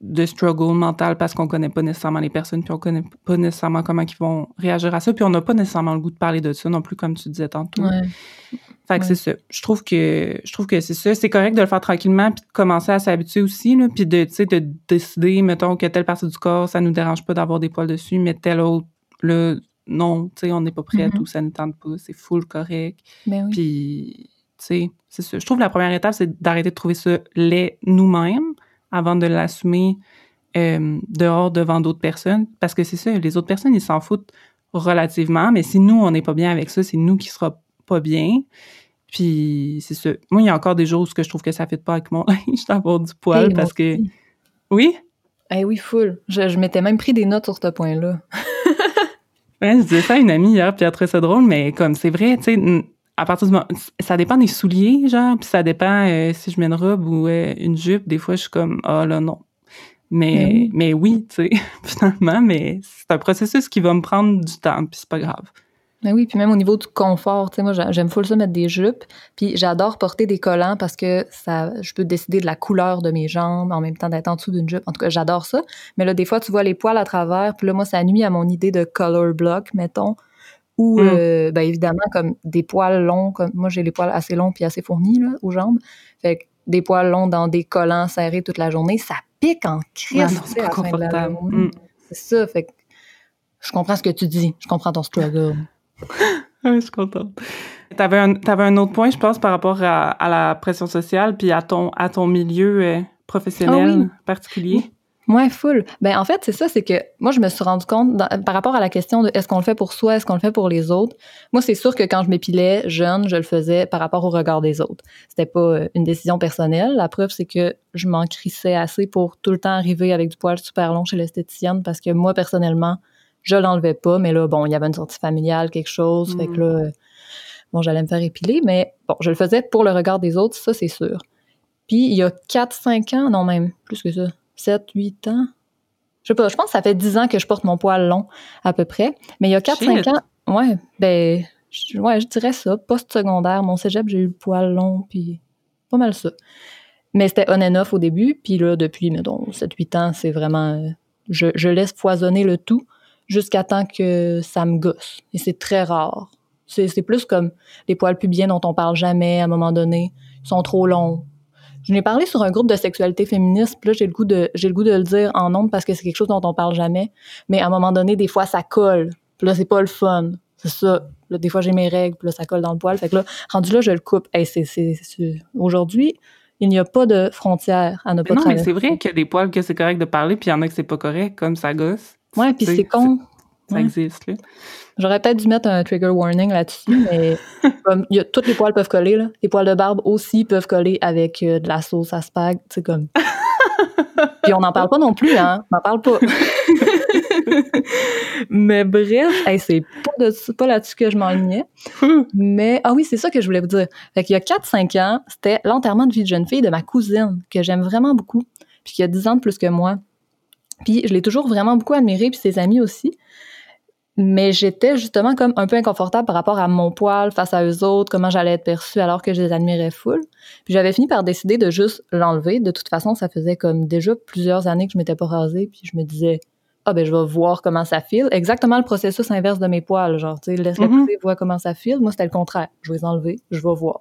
de struggle mental parce qu'on connaît pas nécessairement les personnes puis on connaît pas nécessairement comment ils vont réagir à ça puis on n'a pas nécessairement le goût de parler de ça non plus comme tu disais tantôt. Fait que c'est ça. Je trouve que je trouve que c'est ça. C'est correct de le faire tranquillement puis de commencer à s'habituer aussi, là, puis de, tu sais, de décider, mettons, que telle partie du corps, ça nous dérange pas d'avoir des poils dessus, mais telle autre, là, non, tu sais, on n'est pas prêt à Mhm. tout, ça ne tente pas, c'est full correct. Ben oui. Puis, tu sais, c'est ça. Je trouve que la première étape, c'est d'arrêter de trouver ça laid nous-mêmes avant de l'assumer euh, dehors devant d'autres personnes. Parce que c'est ça, les autres personnes, ils s'en foutent relativement, mais si nous, on n'est pas bien avec ça, c'est nous qui sera pas bien. Puis, c'est ça. Moi, il y a encore des jours où je trouve que ça ne fait pas avec mon linge d'avoir du poil Hey, parce que... aussi. Oui? Eh oui, full. Je, je m'étais même pris des notes sur ce point-là. Ouais, je disais ça à une amie hier, puis elle trouvait ça drôle, mais comme c'est vrai, tu sais, à partir du moment, ça dépend des souliers, genre, puis ça dépend euh, si je mets une robe ou euh, une jupe. Des fois, je suis comme, ah là, non. Mais, Mais oui. mais oui, tu sais, finalement, mais c'est un processus qui va me prendre du temps, puis c'est pas grave. Ben oui, puis même au niveau du confort, tu sais, moi, j'a- j'aime full ça mettre des jupes, puis j'adore porter des collants parce que ça, je peux décider de la couleur de mes jambes en même temps d'être en dessous d'une jupe. En tout cas, j'adore ça. Mais là, des fois, tu vois les poils à travers, puis là, moi, ça nuit à mon idée de color block, mettons, ou, Mm. euh, ben évidemment, comme des poils longs, comme moi, j'ai les poils assez longs puis assez fournis, là, aux jambes. Fait que des poils longs dans des collants serrés toute la journée, ça pique en crise, Ah non, tu c'est sais, à pas la fin de la confortable. journée. Mm. C'est ça, fait que je comprends ce que tu dis. Je comprends ton struggle. Ouais, je suis contente. T'avais un, t'avais un autre point, je pense, par rapport à, à la pression sociale, puis à ton, à ton milieu euh, professionnel Ah oui. particulier? Ouais, full. Ben en fait, c'est ça, c'est que moi je me suis rendu compte dans- par rapport à la question de est-ce qu'on le fait pour soi, est-ce qu'on le fait pour les autres? Moi, c'est sûr que quand je m'épilais jeune, je le faisais par rapport au regard des autres. C'était pas euh, une décision personnelle. La preuve, c'est que je m'en crissais assez pour tout le temps arriver avec du poil super long chez l'esthéticienne parce que moi personnellement, je l'enlevais pas, mais là bon, il y avait une sortie familiale, quelque chose, fait que là euh, bon, j'allais me faire épiler, mais bon, je le faisais pour le regard des autres, ça c'est sûr. Puis il y a 4 5 ans, non même plus que ça. 7, 8 ans. Je sais pas, je pense que ça fait 10 ans que je porte mon poil long, à peu près. Mais il y a 4-5 Shit. ans, ouais, ben, je, ouais, je dirais ça. Post-secondaire, mon cégep, j'ai eu le poil long, puis pas mal ça. Mais c'était on and off au début, puis là, depuis, mettons, 7-8 ans, c'est vraiment. euh, je, je laisse foisonner le tout jusqu'à temps que ça me gosse. Et c'est très rare. C'est c'est plus comme les poils pubiens dont on parle jamais à un moment donné. Ils sont trop longs. Je n'ai parlé sur un groupe de sexualité féministe, puis là, j'ai le goût de, j'ai le goût de le dire en ondes parce que c'est quelque chose dont on parle jamais. Mais à un moment donné, des fois, ça colle. Puis là, c'est pas le fun. C'est ça. Là, des fois, j'ai mes règles, puis là, ça colle dans le poil. Fait que là, rendu là, je le coupe. Hey, c'est, c'est, c'est- Aujourd'hui, il n'y a pas de frontière à ne pas non, mais c'est vrai qu'il y a des poils que c'est correct de parler, puis il y en a que c'est pas correct, comme ça gosse. Ouais, puis c'est con. Ça Ouais. existe, là. J'aurais peut-être dû mettre un trigger warning là-dessus, mais comme y a, toutes les poils peuvent coller, là. Les poils de barbe aussi peuvent coller avec euh, de la sauce à spag, tu sais, comme. Puis on n'en parle pas non plus, hein. On n'en parle pas. mais bref, hey, c'est pas, de- pas là-dessus que je m'enlignais. Mais, ah oui, c'est ça que je voulais vous dire. Fait qu'il y a 4-5 ans, c'était l'enterrement de vie de jeune fille de ma cousine, que j'aime vraiment beaucoup, puis qui a 10 ans de plus que moi. Puis je l'ai toujours vraiment beaucoup admiré, puis ses amis aussi. Mais j'étais justement comme un peu inconfortable par rapport à mon poil face à eux autres, comment j'allais être perçue alors que je les admirais full. Puis j'avais fini par décider de juste l'enlever. De toute façon, ça faisait comme déjà plusieurs années que je m'étais pas rasée, puis je me disais ah ben je vais voir comment ça file. Exactement le processus inverse de mes poils, genre tu sais laisse-les Mhm. pousser, vois comment ça file. Moi c'était le contraire. Je vais les enlever, je vais voir.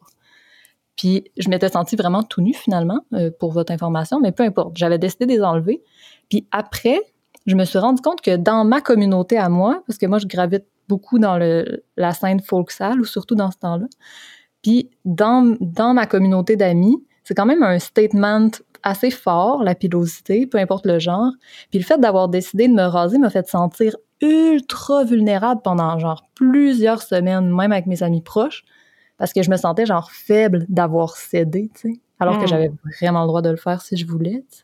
Puis je m'étais sentie vraiment tout nue finalement, euh, pour votre information, mais peu importe. J'avais décidé de les enlever. Puis après, je me suis rendu compte que dans ma communauté à moi, parce que moi, je gravite beaucoup dans la scène folksale, ou surtout dans ce temps-là, puis dans, dans ma communauté d'amis, c'est quand même un statement assez fort, la pilosité, peu importe le genre. Puis le fait d'avoir décidé de me raser m'a fait sentir ultra vulnérable pendant genre plusieurs semaines, même avec mes amis proches, parce que je me sentais genre faible d'avoir cédé, tu sais, alors que Mm. j'avais vraiment le droit de le faire si je voulais, tu sais.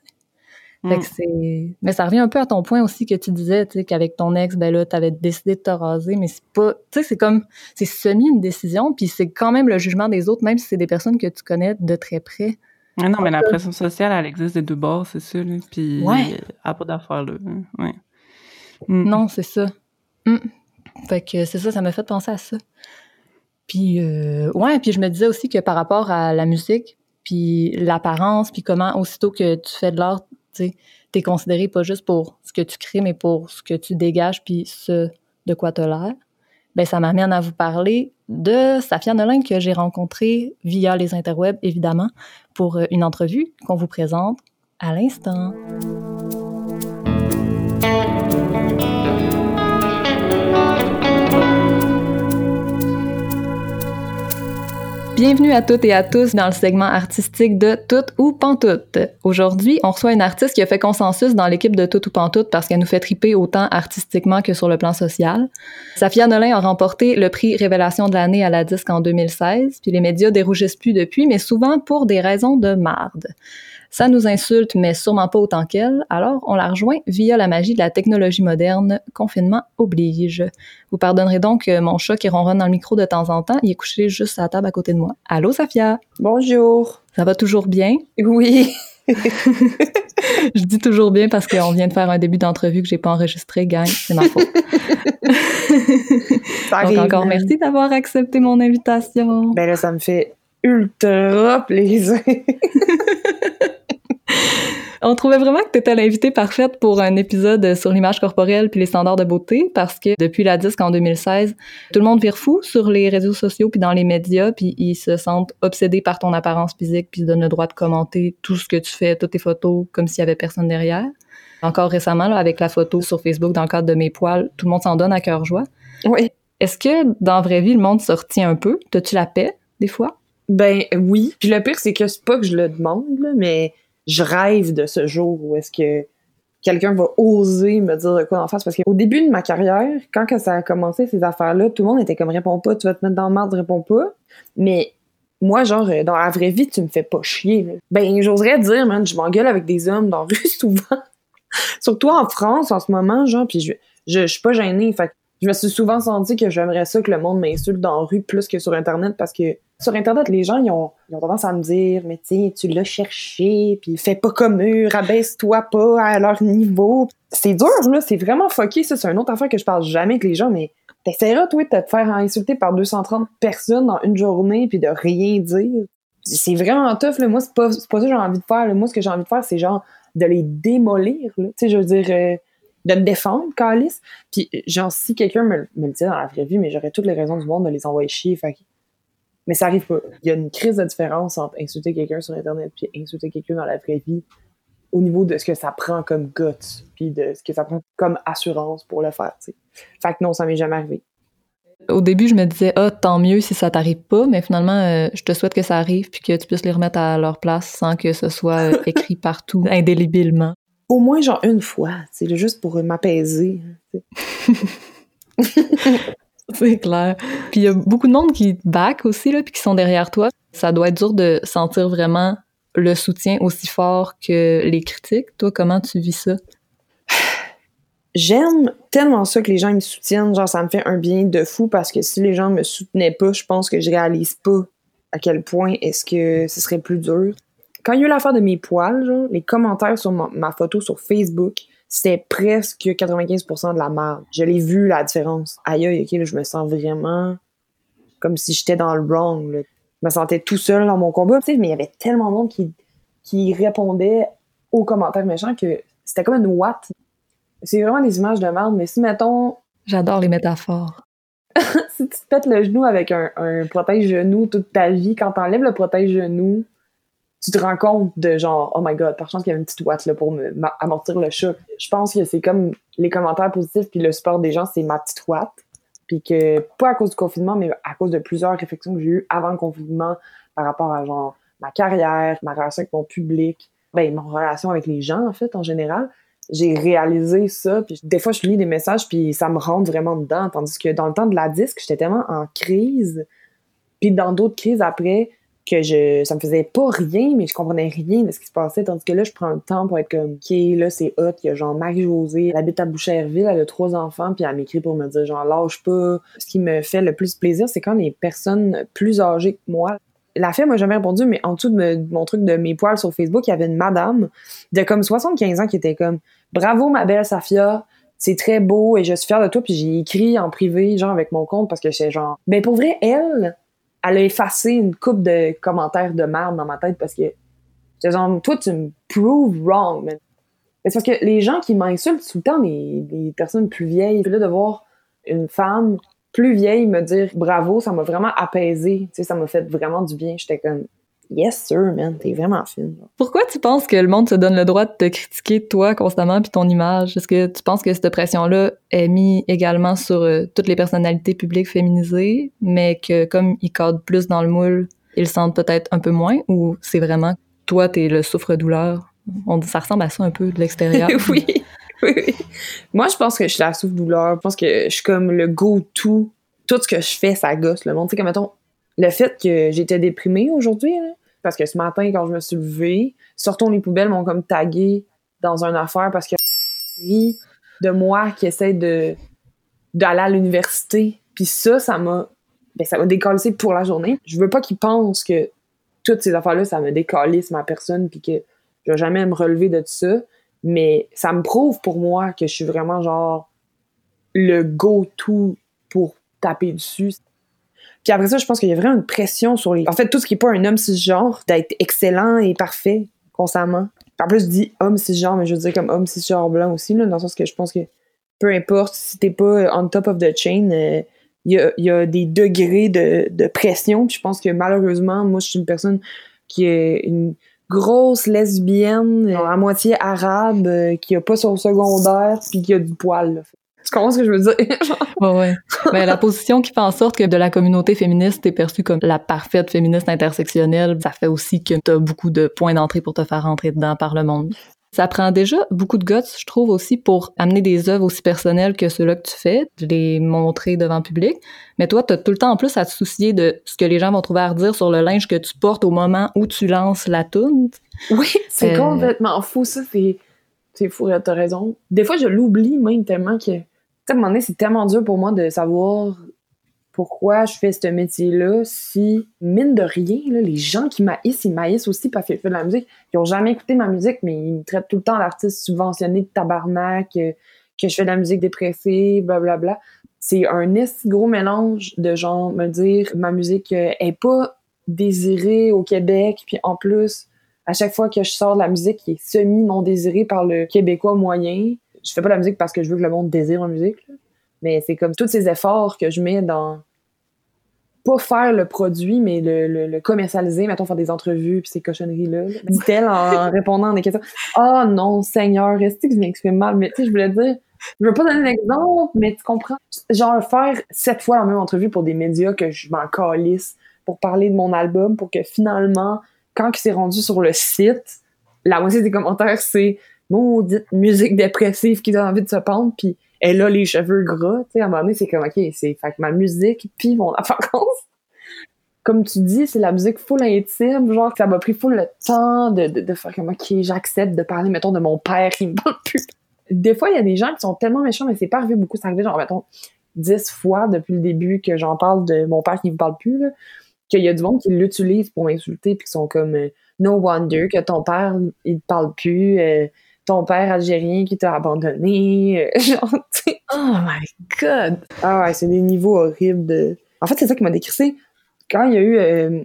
Fait Mm. que c'est. Mais ça revient un peu à ton point aussi que tu disais, tu sais, qu'avec ton ex, ben là, t'avais décidé de te raser, mais c'est pas. Tu sais, c'est comme. C'est semi une décision, puis c'est quand même le jugement des autres, même si c'est des personnes que tu connais de très près. Ah non, mais la pression sociale, elle existe des deux bords, c'est ça, là. Puis, Ouais. a pas d'affaire, là. hein, Ouais. Mm. Non, c'est ça. Mm. Fait que c'est ça, ça m'a fait penser à ça. Puis, euh, ouais, puis je me disais aussi que par rapport à la musique, puis l'apparence, puis comment, aussitôt que tu fais de l'art, tu t'es considéré pas juste pour ce que tu crées, mais pour ce que tu dégages, puis ce de quoi t'as l'air. Ben, ça m'amène à vous parler de Safia Nolin que j'ai rencontrée via les interwebs, évidemment, pour une entrevue qu'on vous présente à l'instant. Bienvenue à toutes et à tous dans le segment artistique de Tout ou Pantoute. Aujourd'hui, on reçoit une artiste qui a fait consensus dans l'équipe de Tout ou Pantoute parce qu'elle nous fait triper autant artistiquement que sur le plan social. Safia Nolin a remporté le prix Révélation de l'année à la disque en 2016, puis les médias dérougissent plus depuis, mais souvent pour des raisons de marde. Ça nous insulte, mais sûrement pas autant qu'elle, alors on la rejoint via la magie de la technologie moderne, confinement oblige. Vous pardonnerez donc euh, mon chat qui ronronne dans le micro de temps en temps, il est couché juste à la table à côté de moi. Allô, Safia? Bonjour. Ça va toujours bien? Oui. je dis toujours bien parce qu'on vient de faire un début d'entrevue que j'ai pas enregistré, gang. C'est ma faute. Donc encore merci d'avoir accepté mon invitation. Ben là, ça me fait ultra plaisir. On trouvait vraiment que tu étais l'invitée parfaite pour un épisode sur l'image corporelle puis les standards de beauté parce que depuis la disque en 2016, tout le monde vire fou sur les réseaux sociaux puis dans les médias puis ils se sentent obsédés par ton apparence physique puis ils se donnent le droit de commenter tout ce que tu fais, toutes tes photos comme s'il y avait personne derrière. Encore récemment là, avec la photo sur Facebook dans le cadre de mes poils, tout le monde s'en donne à cœur joie. Oui. Est-ce que dans la vraie vie le monde se retient un peu? T'as-tu la paix des fois? Ben oui. Puis le pire c'est que c'est pas que je le demande mais je rêve de ce jour où est-ce que quelqu'un va oser me dire de quoi en face parce qu'au début de ma carrière, quand ça a commencé ces affaires-là, tout le monde était comme réponds pas, tu vas te mettre dans le marde, réponds pas. Mais moi, genre, euh, dans la vraie vie, tu me fais pas chier. Ben, j'oserais dire, man, je m'engueule avec des hommes dans la rue souvent. Surtout en France en ce moment, genre, puis je, je, je suis pas gênée. Fait je me suis souvent senti que j'aimerais ça que le monde m'insulte dans la rue plus que sur Internet parce que sur Internet, les gens, ils ont, ils ont tendance à me dire, mais tiens, tu l'as cherché, puis fais pas comme eux, rabaisse-toi pas à leur niveau. C'est dur, là, c'est vraiment fucké, ça, c'est une autre affaire que je parle jamais avec les gens, mais t'essaieras, toi, de te faire insulter par 230 personnes dans une journée, puis de rien dire. C'est vraiment tough, là. Moi, c'est pas, pas ça que j'ai envie de faire, Moi, ce que j'ai envie de faire, c'est genre de les démolir, Tu sais, je veux dire... Euh, de me défendre, Calice. Puis, genre, si quelqu'un me, le disait dans la vraie vie, mais j'aurais toutes les raisons du monde de les envoyer chier. Fait mais ça arrive pas. Il y a une crise de différence entre insulter quelqu'un sur Internet puis insulter quelqu'un dans la vraie vie au niveau de ce que ça prend comme guts puis de ce que ça prend comme assurance pour le faire, t'sais. Fait que non, ça m'est jamais arrivé. Au début, je me disais, ah, tant mieux si ça t'arrive pas, mais finalement, euh, je te souhaite que ça arrive puis que tu puisses les remettre à leur place sans que ce soit euh, écrit partout indéléblement. Au moins, genre une fois, c'est juste pour m'apaiser. C'est clair. Puis il y a beaucoup de monde qui back aussi, là, puis qui sont derrière toi. Ça doit être dur de sentir vraiment le soutien aussi fort que les critiques. Toi, comment tu vis ça? J'aime tellement ça que les gens me soutiennent. Genre, ça me fait un bien de fou parce que si les gens me soutenaient pas, je pense que je réalise pas à quel point est-ce que ce serait plus dur. Quand il y a eu l'affaire de mes poils, genre, les commentaires sur ma photo sur Facebook, c'était presque 95% de la merde. Je l'ai vu, la différence. Aïe, aïe, ok, je me sens vraiment comme si j'étais dans le wrong. Je me sentais tout seul dans mon combat, mais il y avait tellement de monde qui, qui répondait aux commentaires méchants que c'était comme une ouate. C'est vraiment des images de merde, mais si, mettons... J'adore les métaphores. si tu te pètes le genou avec un, un protège-genou toute ta vie, quand t'enlèves le protège-genou, tu te rends compte de genre, oh my god, par chance qu'il y a une petite ouate là, pour amortir le choc. Je pense que c'est comme les commentaires positifs puis le support des gens, c'est ma petite ouate. Puis que, pas à cause du confinement, mais à cause de plusieurs réflexions que j'ai eues avant le confinement par rapport à genre ma carrière, ma relation avec mon public, ben, ma relation avec les gens, en fait, en général. J'ai réalisé ça, puis des fois, je lis des messages, puis ça me rentre vraiment dedans. Tandis que dans le temps de la disque, j'étais tellement en crise. Puis dans d'autres crises après, que je ça me faisait pas rien mais je comprenais rien de ce qui se passait. Tandis que là je prends le temps pour être comme ok là c'est hot. Il y a genre Marie-Josée elle habite à Boucherville elle a trois enfants puis elle m'écrit pour me dire genre lâche pas. Ce qui me fait le plus plaisir c'est quand les personnes plus âgées que moi la fille m'a jamais répondu mais en dessous de, mon truc de mes poils sur Facebook il y avait une madame de comme 75 ans qui était comme bravo ma belle Safia c'est très beau et je suis fière de toi. Puis j'ai écrit en privé genre avec mon compte parce que c'est genre mais pour vrai elle elle a effacé une coupe de commentaires de merde dans ma tête parce que c'est genre, toi, tu me proves wrong, man. C'est parce que les gens qui m'insultent tout le temps, les personnes plus vieilles, là, de voir une femme plus vieille, me dire bravo, ça m'a vraiment apaisé. Tu sais, ça m'a fait vraiment du bien. J'étais comme, yes, sir, man, t'es vraiment fine. Pourquoi tu penses que le monde se donne le droit de te critiquer, toi, constamment, puis ton image? Est-ce que tu penses que cette pression-là est mise également sur euh, toutes les personnalités publiques féminisées, mais que comme ils cadrent plus dans le moule, ils sentent peut-être un peu moins, ou c'est vraiment toi, t'es le souffre-douleur? On, ça ressemble à ça un peu de l'extérieur. oui. oui. Moi, je pense que je suis la souffre-douleur. Je pense que je suis comme le go-to. Tout ce que je fais, ça gosse le monde. Tu sais, comme mettons, le fait que j'étais déprimée aujourd'hui, parce que ce matin, quand je me suis levée, Sortons les poubelles m'ont comme tagué dans une affaire parce que de moi qui essaie de d'aller à l'université. Puis ça, ça m'a ben, ça m'a décalissé pour la journée. Je veux pas qu'ils pensent que toutes ces affaires-là, ça me décalisse ma personne puis que je vais jamais me relever de tout ça. Mais ça me prouve pour moi que je suis vraiment genre le go-to pour taper dessus. Puis après ça, je pense qu'il y a vraiment une pression sur les. En fait, tout ce qui est pas un homme cisgenre, d'être excellent et parfait constamment. En plus, je dis homme cisgenre, mais je veux dire comme homme cisgenre blanc aussi, là, dans le sens que je pense que peu importe si t'es pas on top of the chain, euh, il y, a, y, a, des degrés de, de pression. Puis je pense que malheureusement, moi, je suis une personne qui est une grosse lesbienne, à moitié arabe, euh, qui a pas son secondaire, puis qui a du poil. Là. Tu comprends ce que je veux dire? ouais, ouais. Ben, la position qui fait en sorte que de la communauté féministe, t'es perçue comme la parfaite féministe intersectionnelle, ça fait aussi que t'as beaucoup de points d'entrée pour te faire rentrer dedans par le monde. Ça prend déjà beaucoup de guts, je trouve aussi, pour amener des œuvres aussi personnelles que ceux-là que tu fais, de les montrer devant le public. Mais toi, t'as tout le temps en plus à te soucier de ce que les gens vont trouver à redire sur le linge que tu portes au moment où tu lances la toune. Oui, c'est euh, complètement fou, ça. C'est fou, t'as raison. Des fois, je l'oublie même tellement que à un moment donné, c'est tellement dur pour moi de savoir pourquoi je fais ce métier-là si, mine de rien, les gens qui m'haïssent, ils m'haïssent aussi parce je fais de la musique. Ils ont jamais écouté ma musique, mais ils me traitent tout le temps d'artiste subventionné de tabarnak, euh, que je fais de la musique dépressive, blablabla. Bla, bla. C'est un gros mélange de gens me dire ma musique euh, est pas désirée au Québec, puis en plus, à chaque fois que je sors de la musique qui est semi non désirée par le Québécois moyen, je fais pas la musique parce que je veux que le monde désire la musique, mais c'est comme tous ces efforts que je mets dans pas faire le produit, mais le, le, commercialiser, mettons, faire des entrevues, puis ces cochonneries-là. Dit-elle en répondant à des questions. Ah oh, non, Seigneur, restez que je m'exprime mal, mais tu sais, je voulais dire, je veux pas donner un exemple, mais tu comprends? Genre, faire sept fois la même entrevue pour des médias que je m'en calisse pour parler de mon album, pour que finalement, quand il s'est rendu sur le site, la moitié des commentaires, c'est maudite musique dépressive qui donne envie de se pendre, puis elle a les cheveux gras, tu sais, à un moment donné, c'est comme, OK, c'est fait ma musique, puis mon apparence. Comme tu dis, c'est la musique full intime, genre, ça m'a pris full le temps de, de, faire comme, OK, j'accepte de parler, mettons, de mon père qui me parle plus. Des fois, il y a des gens qui sont tellement méchants, mais c'est pas arrivé beaucoup, ça arrivé, genre, mettons, dix fois depuis le début que j'en parle de mon père qui me parle plus, là, qu'il y a du monde qui l'utilise pour m'insulter, puis qui sont comme, euh, no wonder que ton père, il te parle plus, euh, ton père algérien qui t'a abandonné. Euh, genre, oh my god! Ah ouais, c'est des niveaux horribles de. En fait, c'est ça qui m'a décrissé. Quand il y a eu euh,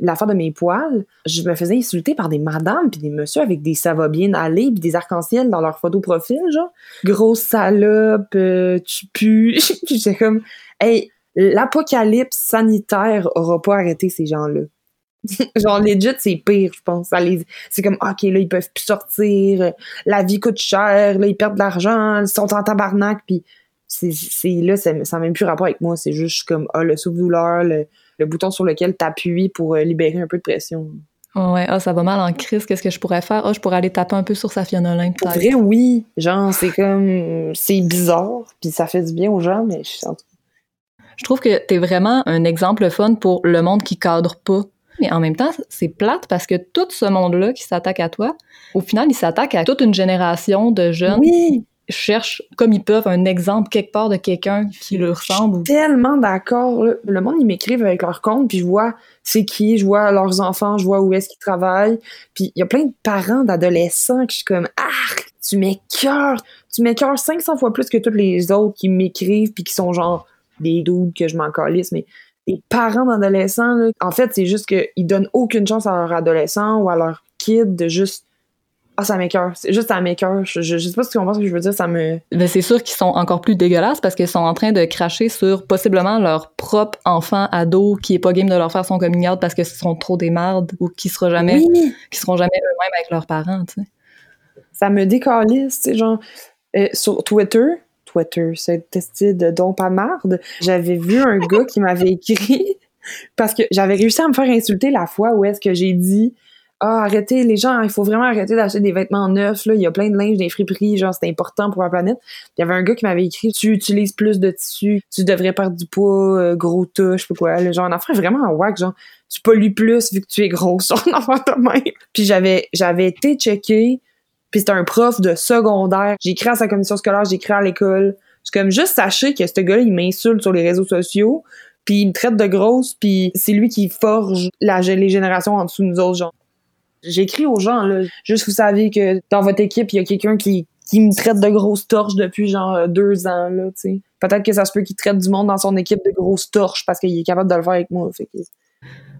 l'affaire de mes poils, je me faisais insulter par des madames puis des messieurs avec des ça va bien aller puis des arcs-en-ciel dans leur photo profil, genre. Grosse salope, euh, tu pues. J'étais comme, hey, l'apocalypse sanitaire aura pas arrêté ces gens-là. genre legit c'est pire je pense. C'est comme ok là ils peuvent plus sortir la vie coûte cher là ils perdent de l'argent ils sont en tabarnak puis c'est là ça n'a même plus rapport avec moi. C'est juste comme ah le souffle-douleur le, bouton sur lequel t'appuies pour euh, libérer un peu de pression. Ouais ah ça va mal en crise qu'est-ce que je pourrais faire? Ah je pourrais aller taper un peu sur sa Fiona Pour vrai oui. Genre c'est comme c'est bizarre puis ça fait du bien aux gens mais je je trouve que t'es vraiment un exemple fun pour le monde qui cadre pas mais en même temps, c'est plate parce que tout ce monde-là qui s'attaque à toi, au final, il s'attaque à toute une génération de jeunes oui. qui cherchent, comme ils peuvent, un exemple quelque part de quelqu'un qui leur ressemble. Tellement d'accord. Le monde, ils m'écrivent avec leur compte, puis je vois c'est qui, je vois leurs enfants, je vois où est-ce qu'ils travaillent. Puis il y a plein de parents d'adolescents qui sont comme « Ah, tu m'écœures! Tu m'écœures 500 fois plus que tous les autres qui m'écrivent puis qui sont genre des doubles que je m'en calisse, mais les parents d'adolescents, en fait, c'est juste qu'ils donnent aucune chance à leur adolescent ou à leur kid de juste Ah, ça m'écoeure. C'est juste ça m'écoeure. Je, je, je sais pas si tu comprends ce que je veux dire. Ça me. Ben, c'est sûr qu'ils sont encore plus dégueulasses parce qu'ils sont en train de cracher sur possiblement leur propre enfant ado qui est pas game de leur faire son coming out parce que ce sont trop des mardes ou qui sera jamais, Oui. qui seront jamais eux-mêmes avec leurs parents, tu sais. Ça me décalisse. Tu sais, genre, euh, sur Twitter, Twitter, cette testi de don pas marde, j'avais vu un gars qui m'avait écrit parce que j'avais réussi à me faire insulter la fois où est-ce que j'ai dit ah, arrêtez, les gens, il faut vraiment arrêter d'acheter des vêtements neufs, là. Il y a plein de linge dans les friperies, genre, c'est important pour la planète. Il y avait un gars qui m'avait écrit, tu utilises plus de tissu, tu devrais perdre du poids, euh, gros touche, je sais pas quoi. Genre, un enfant vraiment wack, genre, tu pollues plus vu que tu es grosse, un enfant de même. Puis j'avais, j'avais été checké, puis c'était un prof de secondaire. J'ai écrit à sa commission scolaire, j'ai écrit à l'école. C'est comme, juste sachez que ce gars-là, il m'insulte sur les réseaux sociaux, puis il me traite de grosse, puis c'est lui qui forge la, les générations en dessous de nous autres, genre. J'écris aux gens, là, juste vous savez que dans votre équipe, il y a quelqu'un qui, qui me traite de grosses torches depuis genre euh, deux ans, là, tu sais. Peut-être que ça se peut qu'il traite du monde dans son équipe de grosses torches parce qu'il est capable de le faire avec moi. Fait que...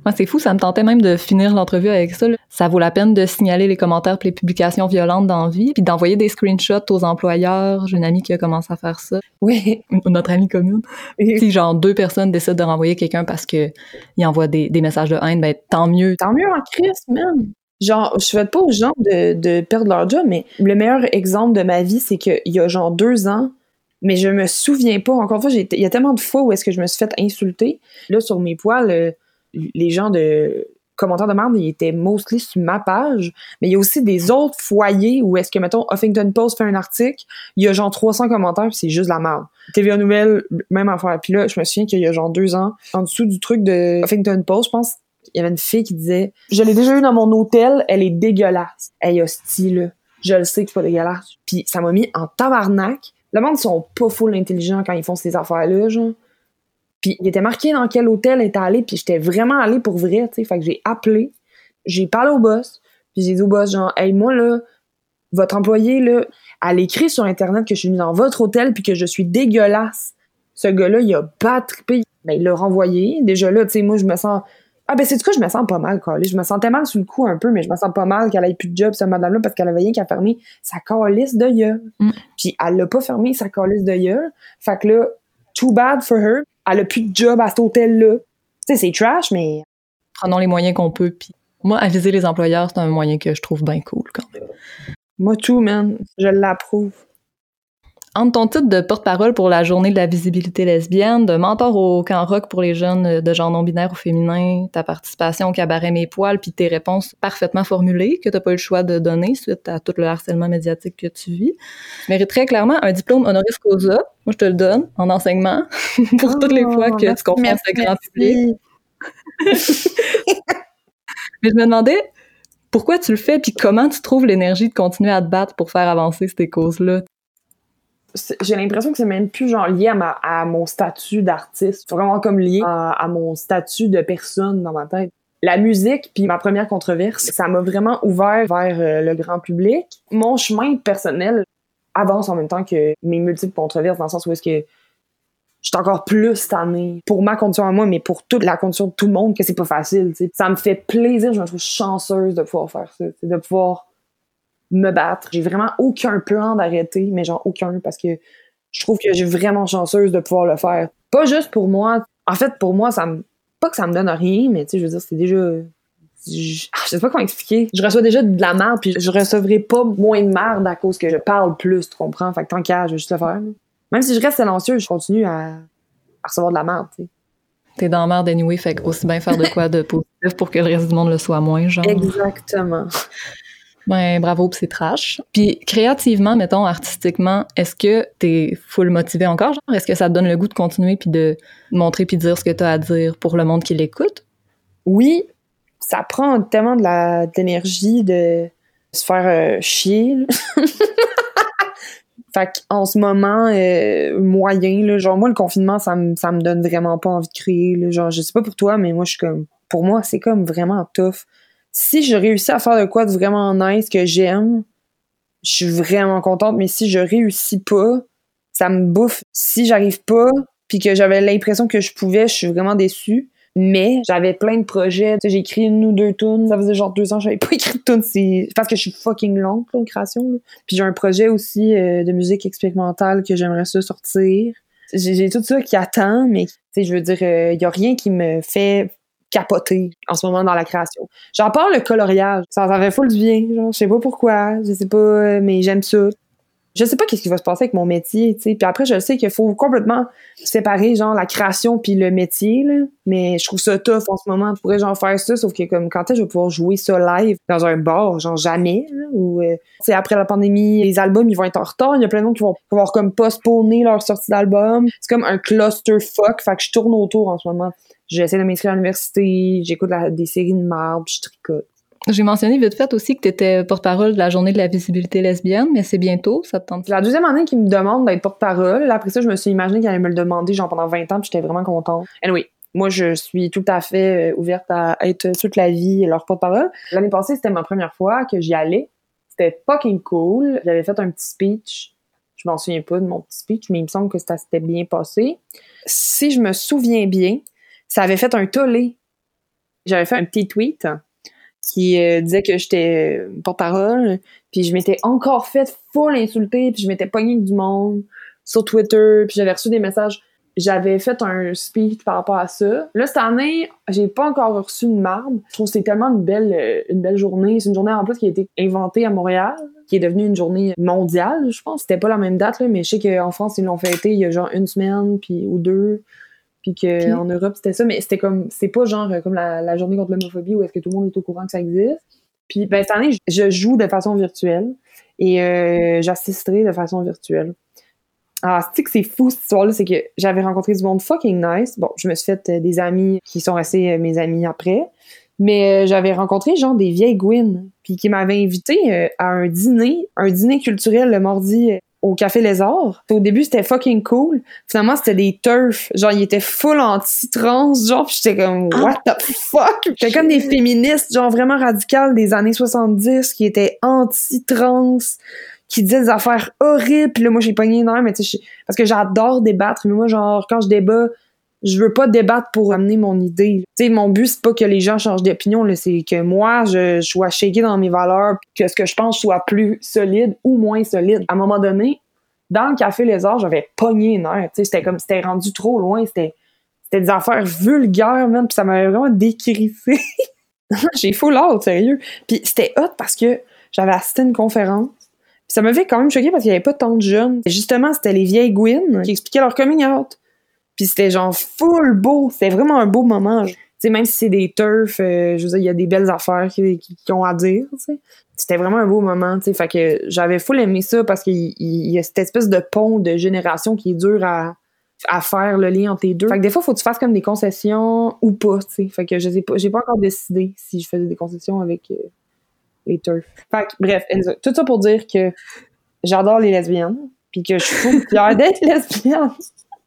Ouais, c'est fou, ça me tentait même de finir l'entrevue avec ça. là. Ça vaut la peine de signaler les commentaires et les publications violentes dans la vie, puis d'envoyer des screenshots aux employeurs. J'ai une amie qui a commencé à faire ça, Oui. notre amie commune. Si genre deux personnes décident de renvoyer quelqu'un parce que il envoie des, des messages de haine, ben tant mieux. Tant mieux en crise, man. Genre, je souhaite pas aux gens de, de perdre leur job, mais le meilleur exemple de ma vie, c'est qu'il y a genre deux ans, mais je me souviens pas. Encore une fois, il y a tellement de fois où est-ce que je me suis fait insulter. Là, sur mes poils, euh, les gens de commentaires de merde, ils étaient mostly sur ma page. Mais il y a aussi des autres foyers où est-ce que, mettons, Huffington Post fait un article, il y a genre 300 commentaires, puis c'est juste la merde. TVA Nouvelle, même affaire. Puis là, je me souviens qu'il y a genre deux ans, en dessous du truc de Huffington Post, je pense, il y avait une fille qui disait Je l'ai déjà eu dans mon hôtel, elle est dégueulasse. Hey, hostie, là. Je le sais que c'est pas dégueulasse. Puis ça m'a mis en tabarnak. Le monde sont pas full intelligents quand ils font ces affaires-là, genre. Puis il était marqué dans quel hôtel elle était allée, puis j'étais vraiment allée pour vrai, tu sais. Fait que j'ai appelé, j'ai parlé au boss, puis j'ai dit au boss, genre, hey, moi, là, votre employé, là, elle écrit sur Internet que je suis venue dans votre hôtel, puis que je suis dégueulasse. Ce gars-là, il a pas trippé. Ben, il l'a renvoyé. Déjà là, tu sais, moi, je me sens. Ah, ben, c'est du coup, je me sens pas mal, Carly. Je me sentais mal sous le coup un peu, mais je me sens pas mal qu'elle ait plus de job, cette madame-là, parce qu'elle avait rien qu'à fermer sa calice de gueule. Mm. Puis elle l'a pas fermé, sa calice de gueule. Fait que là, too bad for her. Elle a plus de job à cet hôtel-là. Tu sais, c'est trash, mais Prenons les moyens qu'on peut. Puis moi, aviser les employeurs, c'est un moyen que je trouve bien cool quand même. moi, tout, man. Je l'approuve. Entre ton titre de porte-parole pour la journée de la visibilité lesbienne, de mentor au camp rock pour les jeunes de genre non-binaire ou féminin, ta participation au cabaret Mes Poils, puis tes réponses parfaitement formulées que t'as pas eu le choix de donner suite à tout le harcèlement médiatique que tu vis, tu mériterais clairement un diplôme honoris causa. Moi, je te le donne en enseignement pour toutes les fois que tu confrontes le grand public. Mais je me demandais pourquoi tu le fais, puis comment tu trouves l'énergie de continuer à te battre pour faire avancer ces causes-là? J'ai l'impression que c'est même plus genre lié à, ma, à mon statut d'artiste. C'est vraiment comme lié à, à mon statut de personne dans ma tête. La musique, puis ma première controverse, ça m'a vraiment ouvert vers euh, le grand public. Mon chemin personnel avance en même temps que mes multiples controverses, dans le sens où est-ce que je encore plus tannée pour ma condition à moi, mais pour toute la condition de tout le monde, que c'est pas facile. tu sais. Ça me fait plaisir, je me trouve chanceuse de pouvoir faire ça, de pouvoir me battre. J'ai vraiment aucun plan d'arrêter, mais genre aucun, parce que je trouve que j'ai vraiment chanceuse de pouvoir le faire. Pas juste pour moi. En fait, pour moi, ça me. Pas que ça me donne rien, mais tu sais, je veux dire, c'est déjà. Je, ah, je sais pas comment expliquer. Je reçois déjà de la merde, puis je recevrai pas moins de merde à cause que je parle plus, tu comprends? Fait que tant qu'à, je vais juste le faire. Même si je reste silencieux, je continue à, à recevoir de la merde, tu sais. T'es dans la merde anyway, fait que aussi bien faire de quoi de positif pour que le reste du monde le soit moins, genre. Exactement. Ben, bravo c'est trash. Puis créativement, mettons, artistiquement, est-ce que t'es full motivé encore, genre? Est-ce que ça te donne le goût de continuer puis de montrer puis de dire ce que t'as à dire pour le monde qui l'écoute? oui, ça prend tellement de d'énergie de se faire euh, chier. fait qu'en ce moment, euh, moyen, genre moi, le confinement, ça me, ça me donne vraiment pas envie de créer. Genre, je sais pas pour toi, mais moi, je suis comme. Pour moi, c'est comme vraiment tough. Si je réussis à faire de quoi de vraiment nice que j'aime, je suis vraiment contente, mais si je réussis pas, ça me bouffe. Si j'arrive pas, puis que j'avais l'impression que je pouvais, je suis vraiment déçue. Mais j'avais plein de projets. J'ai écrit une ou deux tunes. Ça faisait genre deux ans que j'avais pas écrit de tunes. Parce que je suis fucking longue en création. là. Puis j'ai un projet aussi euh, de musique expérimentale que j'aimerais sortir. J'ai tout ça qui attend, mais je veux dire, il y a rien qui me fait capoter en ce moment dans la création. J'en parle le coloriage. Ça, ça fait full du bien. Genre, je sais pas pourquoi. Je sais pas, euh, mais j'aime ça je sais pas qu'est-ce qui va se passer avec mon métier, tu sais. Puis après, je sais qu'il faut complètement séparer, genre, la création puis le métier, là. Mais je trouve ça tough en ce moment. Je pourrais, genre, faire ça, sauf que, comme, quand est-ce que je vais pouvoir jouer ça live dans un bar? Genre, jamais, euh, après la pandémie, les albums, ils vont être en retard. Il y a plein de monde qui vont pouvoir, comme, postponer leur sortie d'album. C'est comme un clusterfuck. Fait que je tourne autour en ce moment. J'essaie de m'inscrire à l'université, j'écoute des séries de marbre, je tricote. J'ai mentionné vite fait aussi que tu étais porte-parole de la journée de la visibilité lesbienne, mais c'est bientôt, ça te tente? C'est la deuxième année qu'ils me demandent d'être porte-parole. Après ça, je me suis imaginé qu'ils allaient me le demander genre pendant 20 ans, puis j'étais vraiment contente. Anyway, moi, je suis tout à fait euh, ouverte à être toute la vie leur porte-parole. L'année passée, c'était ma première fois que j'y allais. C'était fucking cool. J'avais fait un petit speech. Je m'en souviens pas de mon petit speech, mais il me semble que ça s'était bien passé. Si je me souviens bien, ça avait fait un tollé. J'avais fait un petit tweet qui euh, disait que j'étais euh, porte-parole, puis je m'étais encore fait full insulter, puis je m'étais pogné avec du monde sur Twitter, puis j'avais reçu des messages. J'avais fait un speech par rapport à ça. Là, cette année, j'ai pas encore reçu une marbre. Je trouve que c'est tellement une belle, euh, une belle journée. C'est une journée en plus qui a été inventée à Montréal, qui est devenue une journée mondiale, je pense. C'était pas la même date, là, mais je sais qu'en France, ils l'ont fêté il y a genre une semaine, puis ou deux. Puis qu'en Europe, c'était ça. Mais c'était comme, c'est pas genre euh, comme la, la journée contre l'homophobie où est-ce que tout le monde est au courant que ça existe. Puis, ben, cette année, je- joue de façon virtuelle et euh, j'assisterai de façon virtuelle. Ah, c'est que c'est fou cette histoire-là, c'est que j'avais rencontré du monde fucking nice. Bon, je me suis fait euh, des amis qui sont restés mes amis après. Mais j'avais rencontré genre des vieilles Gwyn, puis qui m'avaient invité à un dîner, un dîner culturel le mardi au Café Lézard. Au début, c'était fucking cool. Finalement, c'était des turfs. Genre, ils étaient full anti-trans, genre, pis j'étais comme, what the fuck? C'était comme des féministes, genre, vraiment radicales des années 70 qui étaient anti-trans, qui disaient des affaires horribles. Puis là, moi, j'ai pogné une heure, mais tu sais, parce que j'adore débattre. Mais moi, genre, quand je débat, je veux pas débattre pour amener mon idée. Mon but, c'est pas que les gens changent d'opinion, c'est que moi, je, sois shaké dans mes valeurs, que ce que je pense soit plus solide ou moins solide. À un moment donné, dans le café Les Arts, j'avais pogné une heure. C'était comme, c'était rendu trop loin, c'était, c'était des affaires vulgaires, même, puis ça m'avait vraiment décrissé. J'ai full out, sérieux. Puis c'était hot parce que j'avais assisté à une conférence. Ça m'avait quand même choqué parce qu'il y avait pas tant de jeunes. Justement, c'était les vieilles Gwyn qui expliquaient leur coming out. Puis c'était genre full beau. C'était vraiment un beau moment. Tu sais, même si c'est des turfs, euh, je veux dire, il y a des belles affaires qui, ont à dire, tu sais. C'était vraiment un beau moment, tu sais. Fait que j'avais full aimé ça parce qu'il il- y a cette espèce de pont de génération qui est dur à, à faire le lien entre les deux. Fait que des fois, faut que tu fasses comme des concessions ou pas, tu sais. Fait que je sais pas, j'ai pas encore décidé si je faisais des concessions avec euh, les turfs. Fait que, bref, tout ça pour dire que j'adore les lesbiennes, puis que je suis fière d'être lesbienne.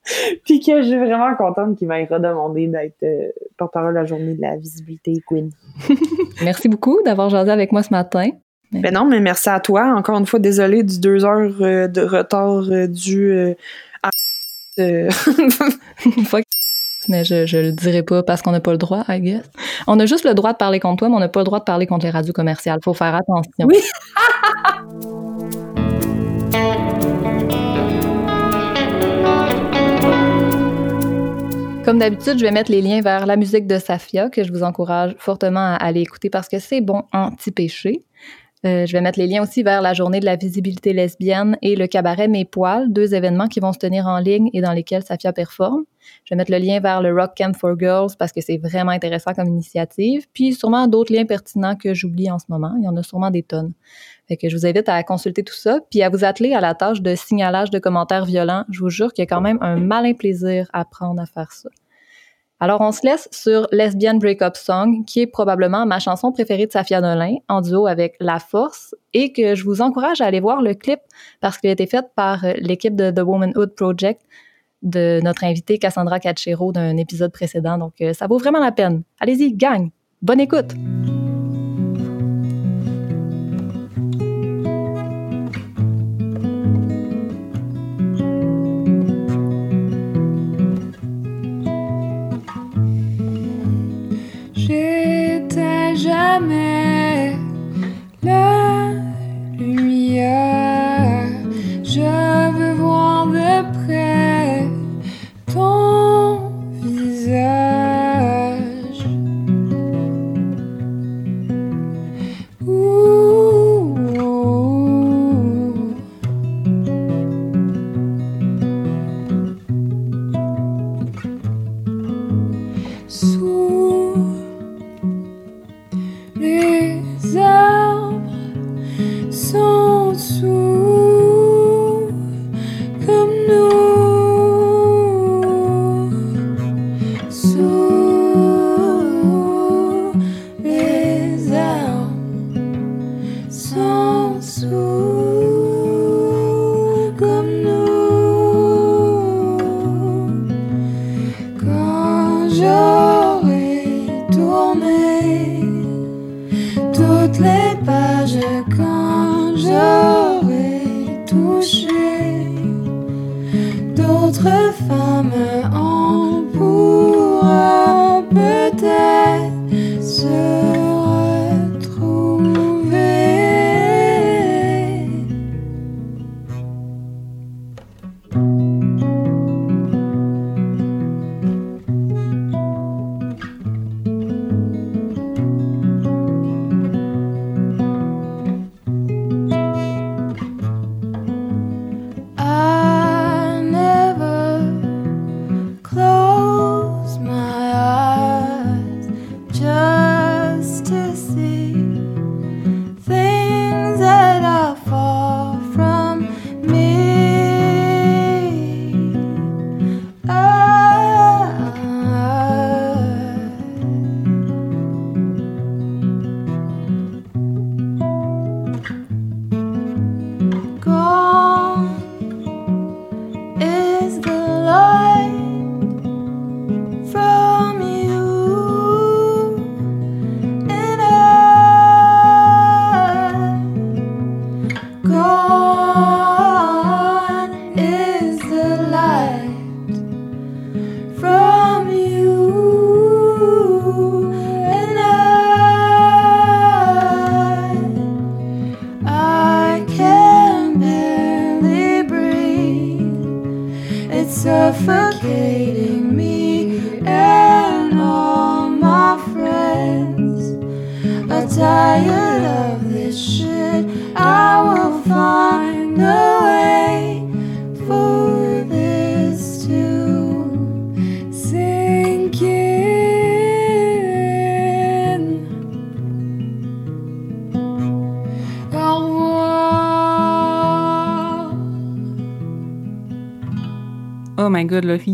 Puis que je suis vraiment contente qu'il m'ait redemandé d'être euh, porte-parole de la journée de la visibilité queen. Merci beaucoup d'avoir jasé avec moi ce matin. Ben non, mais merci à toi. Encore une fois, désolée du deux heures euh, de retard euh, dû euh, à... Mais je, je le dirai pas parce qu'on n'a pas le droit, I guess. On a juste le droit de parler contre toi, mais on n'a pas le droit de parler contre les radios commerciales. Faut faire attention. Oui. Comme d'habitude, je vais mettre les liens vers la musique de Safia, que je vous encourage fortement à aller écouter parce que c'est bon anti-péché. Euh, je vais mettre les liens aussi vers la journée de la visibilité lesbienne et le cabaret Mes Poils, deux événements qui vont se tenir en ligne et dans lesquels Safia performe. Je vais mettre le lien vers le Rock Camp for Girls parce que c'est vraiment intéressant comme initiative. Puis sûrement d'autres liens pertinents que j'oublie en ce moment. Il y en a sûrement des tonnes. Fait que je vous invite à consulter tout ça, puis à vous atteler à la tâche de signalage de commentaires violents. Je vous jure qu'il y a quand même un malin plaisir à apprendre à faire ça. Alors, on se laisse sur Lesbian Breakup Song, qui est probablement ma chanson préférée de Safia Nolin, en duo avec La Force, et que je vous encourage à aller voir le clip parce qu'il a été fait par euh, l'équipe de The Womanhood Project de notre invitée Cassandra Cachero d'un épisode précédent. Donc, euh, ça vaut vraiment la peine. Allez-y, gang! Bonne écoute! jamais. Le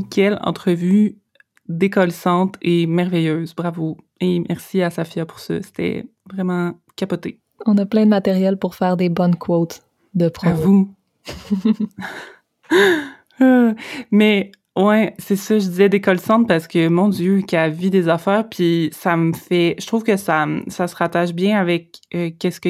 quelle entrevue décollissante et merveilleuse. Bravo. Et merci à Safia pour ça. C'était vraiment capoté. On a plein de matériel pour faire des bonnes quotes de pro. À vous. Mais ouais, c'est ça, je disais décollissante parce que mon Dieu, qu'elle vit des affaires, puis ça me fait. Je trouve que ça, ça se rattache bien avec euh, qu'est-ce que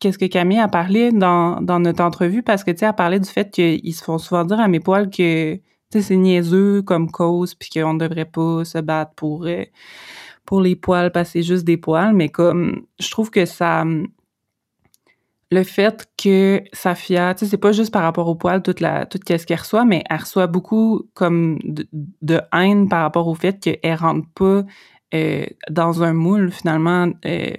qu'est-ce que Camille a parlé dans, dans notre entrevue parce que tu sais, elle parlait du fait qu'ils se font souvent dire à mes poils que c'est niaiseux comme cause, puis qu'on ne devrait pas se battre pour, euh, pour les poils parce que c'est juste des poils, mais comme je trouve que ça le fait que Safia, tu sais, c'est pas juste par rapport aux poils, toute la, toute qu'est-ce qu'elle reçoit, mais elle reçoit beaucoup comme de, de haine par rapport au fait qu'elle rentre pas euh, dans un moule finalement euh,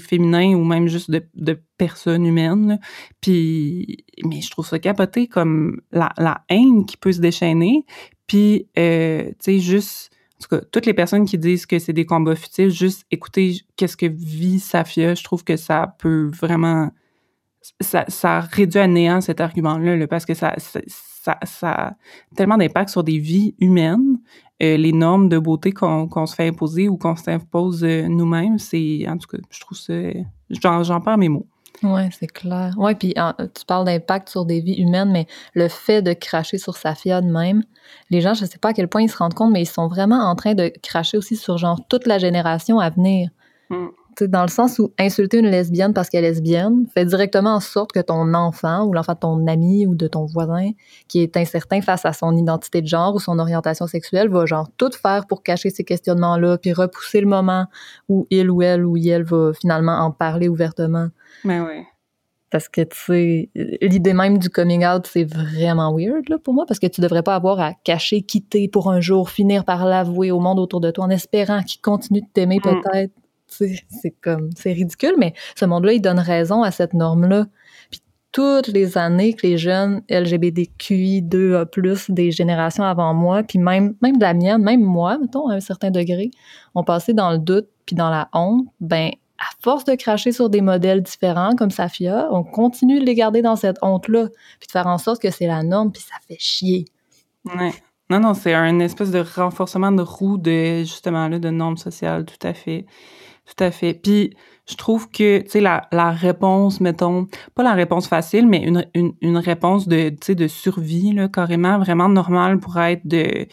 féminin ou même juste de, de personnes humaines. Puis, mais je trouve ça capoté comme la, la haine qui peut se déchaîner. Puis, euh, tu sais, juste, en tout cas, toutes les personnes qui disent que c'est des combats futiles, juste écouter qu'est-ce que vit Safia, je trouve que ça peut vraiment... Ça, ça réduit à néant cet argument-là, parce que ça, ça, ça, ça a tellement d'impact sur des vies humaines euh, les normes de beauté qu'on se fait imposer ou qu'on s'impose euh, nous-mêmes, c'est en tout cas, je trouve ça, j'en perds mes mots. Oui, c'est clair. Oui, puis tu parles d'impact sur des vies humaines, mais le fait de cracher sur sa fille même, les gens, je ne sais pas à quel point ils se rendent compte, mais ils sont vraiment en train de cracher aussi sur genre toute la génération à venir. Mm dans le sens où insulter une lesbienne parce qu'elle est lesbienne fait directement en sorte que ton enfant ou l'enfant de ton ami ou de ton voisin qui est incertain face à son identité de genre ou son orientation sexuelle va genre tout faire pour cacher ces questionnements-là puis repousser le moment où il ou elle ou elle va finalement en parler ouvertement. Mais oui. Parce que, tu sais, l'idée même du coming out, c'est vraiment weird là, pour moi, parce que tu devrais pas avoir à cacher, quitter pour un jour, finir par l'avouer au monde autour de toi en espérant qu'il continue de t'aimer mm. peut-être c'est comme, c'est ridicule, mais ce monde-là, il donne raison à cette norme-là. Puis toutes les années que les jeunes LGBTQI2A+, des générations avant moi, puis même, même la mienne, même moi, mettons, à un certain degré, ont passé dans le doute puis dans la honte, ben à force de cracher sur des modèles différents comme Safia, on continue de les garder dans cette honte-là, puis de faire en sorte que c'est la norme, puis ça fait chier. Ouais. Non, non, c'est un espèce de renforcement de roue de, justement, là, de normes sociales, tout à fait. Tout à fait. Puis je trouve que, tu sais, la, la réponse, mettons, pas la réponse facile, mais une, une, une réponse de, tu sais, de survie, là, carrément, vraiment normale pour être de,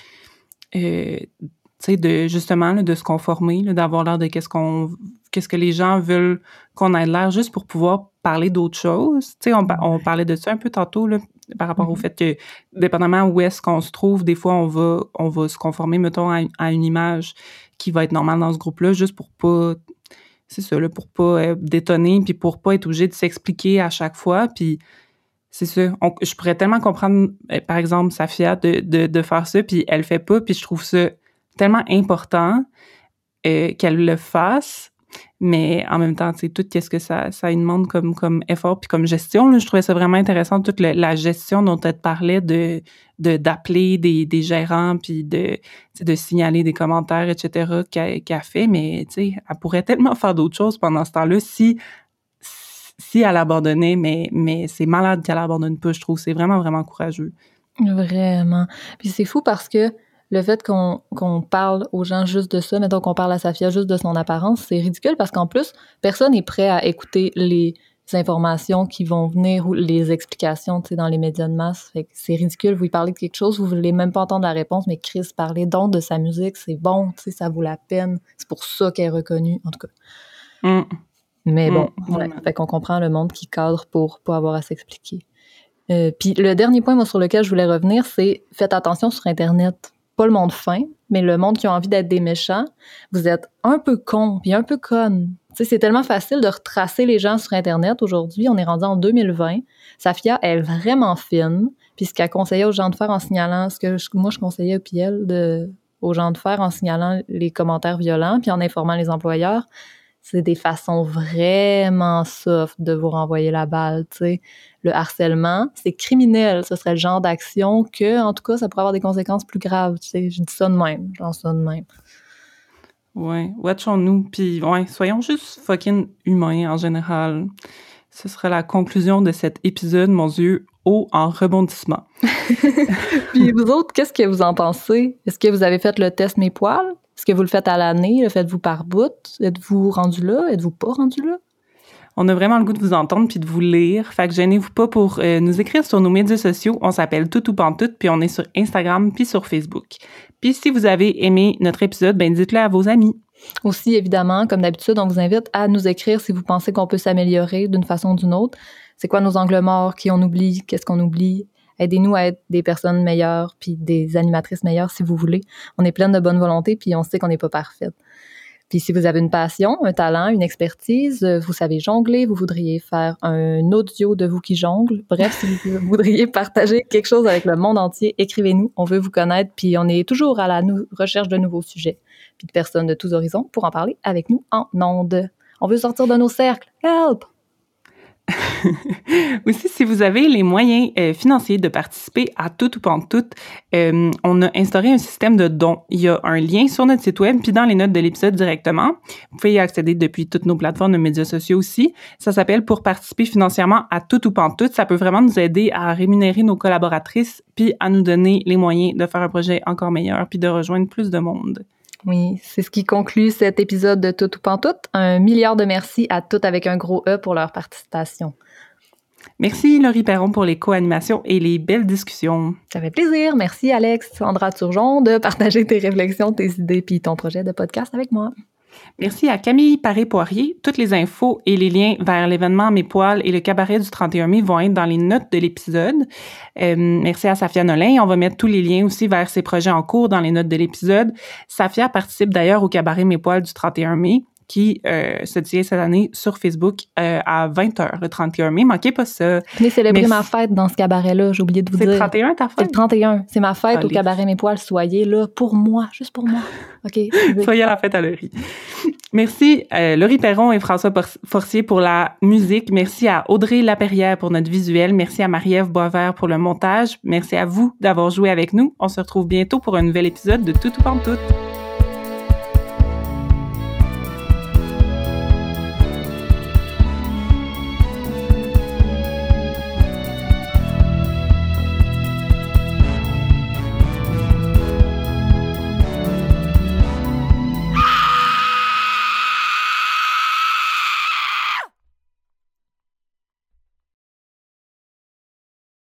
euh, tu sais, de, justement, là, de se conformer, d'avoir l'air de qu'est-ce qu'on, qu'est-ce que les gens veulent qu'on ait l'air juste pour pouvoir parler d'autres choses. Tu sais, on, on parlait de ça un peu tantôt, là, par rapport au Mhm. fait que, dépendamment où est-ce qu'on se trouve, des fois, on va, on va se conformer, mettons, à, à une image qui va être normale dans ce groupe-là, juste pour pas, c'est ça, là, pour pas euh, détonner, puis pour pas être obligé de s'expliquer à chaque fois, puis c'est ça. Je pourrais tellement comprendre, euh, par exemple, Safia de, de, faire ça, puis elle le fait pas, puis je trouve ça tellement important euh, qu'elle le fasse. Mais en même temps, tu sais, tout qu'est-ce que ça, ça lui demande comme, comme effort puis comme gestion. Là, je trouvais ça vraiment intéressant, toute le- la gestion dont elle te parlait de d'appeler des, des gérants puis de, de signaler des commentaires, etc., qu'elle qu'elle fait. Mais tu sais, elle pourrait tellement faire d'autres choses pendant ce temps-là si si elle abandonnait, mais, mais c'est malade qu'elle abandonne pas, je trouve. C'est vraiment, vraiment courageux. Vraiment. Puis c'est fou parce que le fait qu'on parle aux gens juste de ça, mettons qu'on parle à Safia juste de son apparence, c'est ridicule parce qu'en plus, personne n'est prêt à écouter les informations qui vont venir ou les explications, dans les médias de masse. Fait c'est ridicule, vous lui parlez de quelque chose, vous voulez même pas entendre la réponse, mais Chris, parlez donc de sa musique, c'est bon, ça vaut la peine. C'est pour ça qu'elle est reconnue, en tout cas. Hum. Mais bon, Mm, ouais, vraiment. fait qu'on comprend le monde qui cadre pour pas avoir à s'expliquer. Euh, Puis le dernier point moi, sur lequel je voulais revenir, c'est faites attention sur Internet. Pas le monde fin, mais le monde qui a envie d'être des méchants. Vous êtes un peu con, puis un peu conne. C'est tellement facile de retracer les gens sur Internet aujourd'hui. On est rendu en 2020. Safia est vraiment fine. Puis ce qu'elle conseillait aux gens de faire en signalant, ce que moi je conseillais puis elle de, aux gens de faire en signalant les commentaires violents, puis en informant les employeurs, c'est des façons vraiment soft de vous renvoyer la balle, tu sais. Le harcèlement, c'est criminel. Ce serait le genre d'action que, en tout cas, ça pourrait avoir des conséquences plus graves, tu sais. Je dis ça de même, je lance ça de même. Ouais, watchons-nous, puis ouais, soyons juste fucking humains en général. Ce serait la conclusion de cet épisode, mon Dieu, haut en rebondissement. Puis vous autres, qu'est-ce que vous en pensez? Est-ce que vous avez fait le test Mes poils? Est-ce que vous le faites à l'année? Le faites-vous par bout? Êtes-vous rendu là? Êtes-vous pas rendu là? On a vraiment le goût de vous entendre puis de vous lire. Fait que gênez-vous pas pour euh, nous écrire sur nos médias sociaux. On s'appelle Tout ou Pantoute, puis on est sur Instagram puis sur Facebook. Puis si vous avez aimé notre épisode, ben dites-le à vos amis. Aussi, évidemment, comme d'habitude, on vous invite à nous écrire si vous pensez qu'on peut s'améliorer d'une façon ou d'une autre. C'est quoi nos angles morts, qui on oublie, qu'est-ce qu'on oublie? Aidez-nous à être des personnes meilleures, puis des animatrices meilleures si vous voulez. On est pleine de bonne volonté, puis on sait qu'on n'est pas parfaite. Puis si vous avez une passion, un talent, une expertise, euh, vous savez jongler, vous voudriez faire un audio de vous qui jongle, bref, si vous voudriez partager quelque chose avec le monde entier, écrivez-nous, on veut vous connaître, puis on est toujours à la recherche de nouveaux sujets, puis de personnes de tous horizons pour en parler avec nous en ondes. On veut sortir de nos cercles. Help! Aussi, si vous avez les moyens euh, financiers de participer à tout ou tout, euh, on a instauré un système de dons. Il y a un lien sur notre site web puis dans les notes de l'épisode directement. Vous pouvez y accéder depuis toutes nos plateformes de médias sociaux aussi. Ça s'appelle pour participer financièrement à tout ou tout. Ça peut vraiment nous aider à rémunérer nos collaboratrices puis à nous donner les moyens de faire un projet encore meilleur puis de rejoindre plus de monde. Oui, c'est ce qui conclut cet épisode de Tout ou Pantoute. Un milliard de merci à toutes avec un gros E pour leur participation. Merci Laurie Perron pour les co-animations et les belles discussions. Ça fait plaisir. Merci Alex, Sandra Turgeon de partager tes réflexions, tes idées puis ton projet de podcast avec moi. Merci à Camille Paré-Poirier. Toutes les infos et les liens vers l'événement Mes poils et le cabaret du 31 mai vont être dans les notes de l'épisode. Euh, merci à Safia Nolin. On va mettre tous les liens aussi vers ses projets en cours dans les notes de l'épisode. Safia participe d'ailleurs au cabaret Mes poils du 31 mai qui euh, se tient cette année sur Facebook euh, à 20h le 31 mai. Manquez pas ça. Venez célébrer ma fête dans ce cabaret-là, j'ai oublié de vous C'est dire. 31 ta C'est le fête? 31. C'est ma fête au cabaret Mes Poils. Soyez là pour moi, juste pour moi. OK? Soyez à la fête à Laurie. Merci euh, Laurie Perron et François Forcier pour la musique. Merci à Audrey Laperrière pour notre visuel. Merci à Marie-Ève Boisvert pour le montage. Merci à vous d'avoir joué avec nous. On se retrouve bientôt pour un nouvel épisode de Tout ou Pantoute.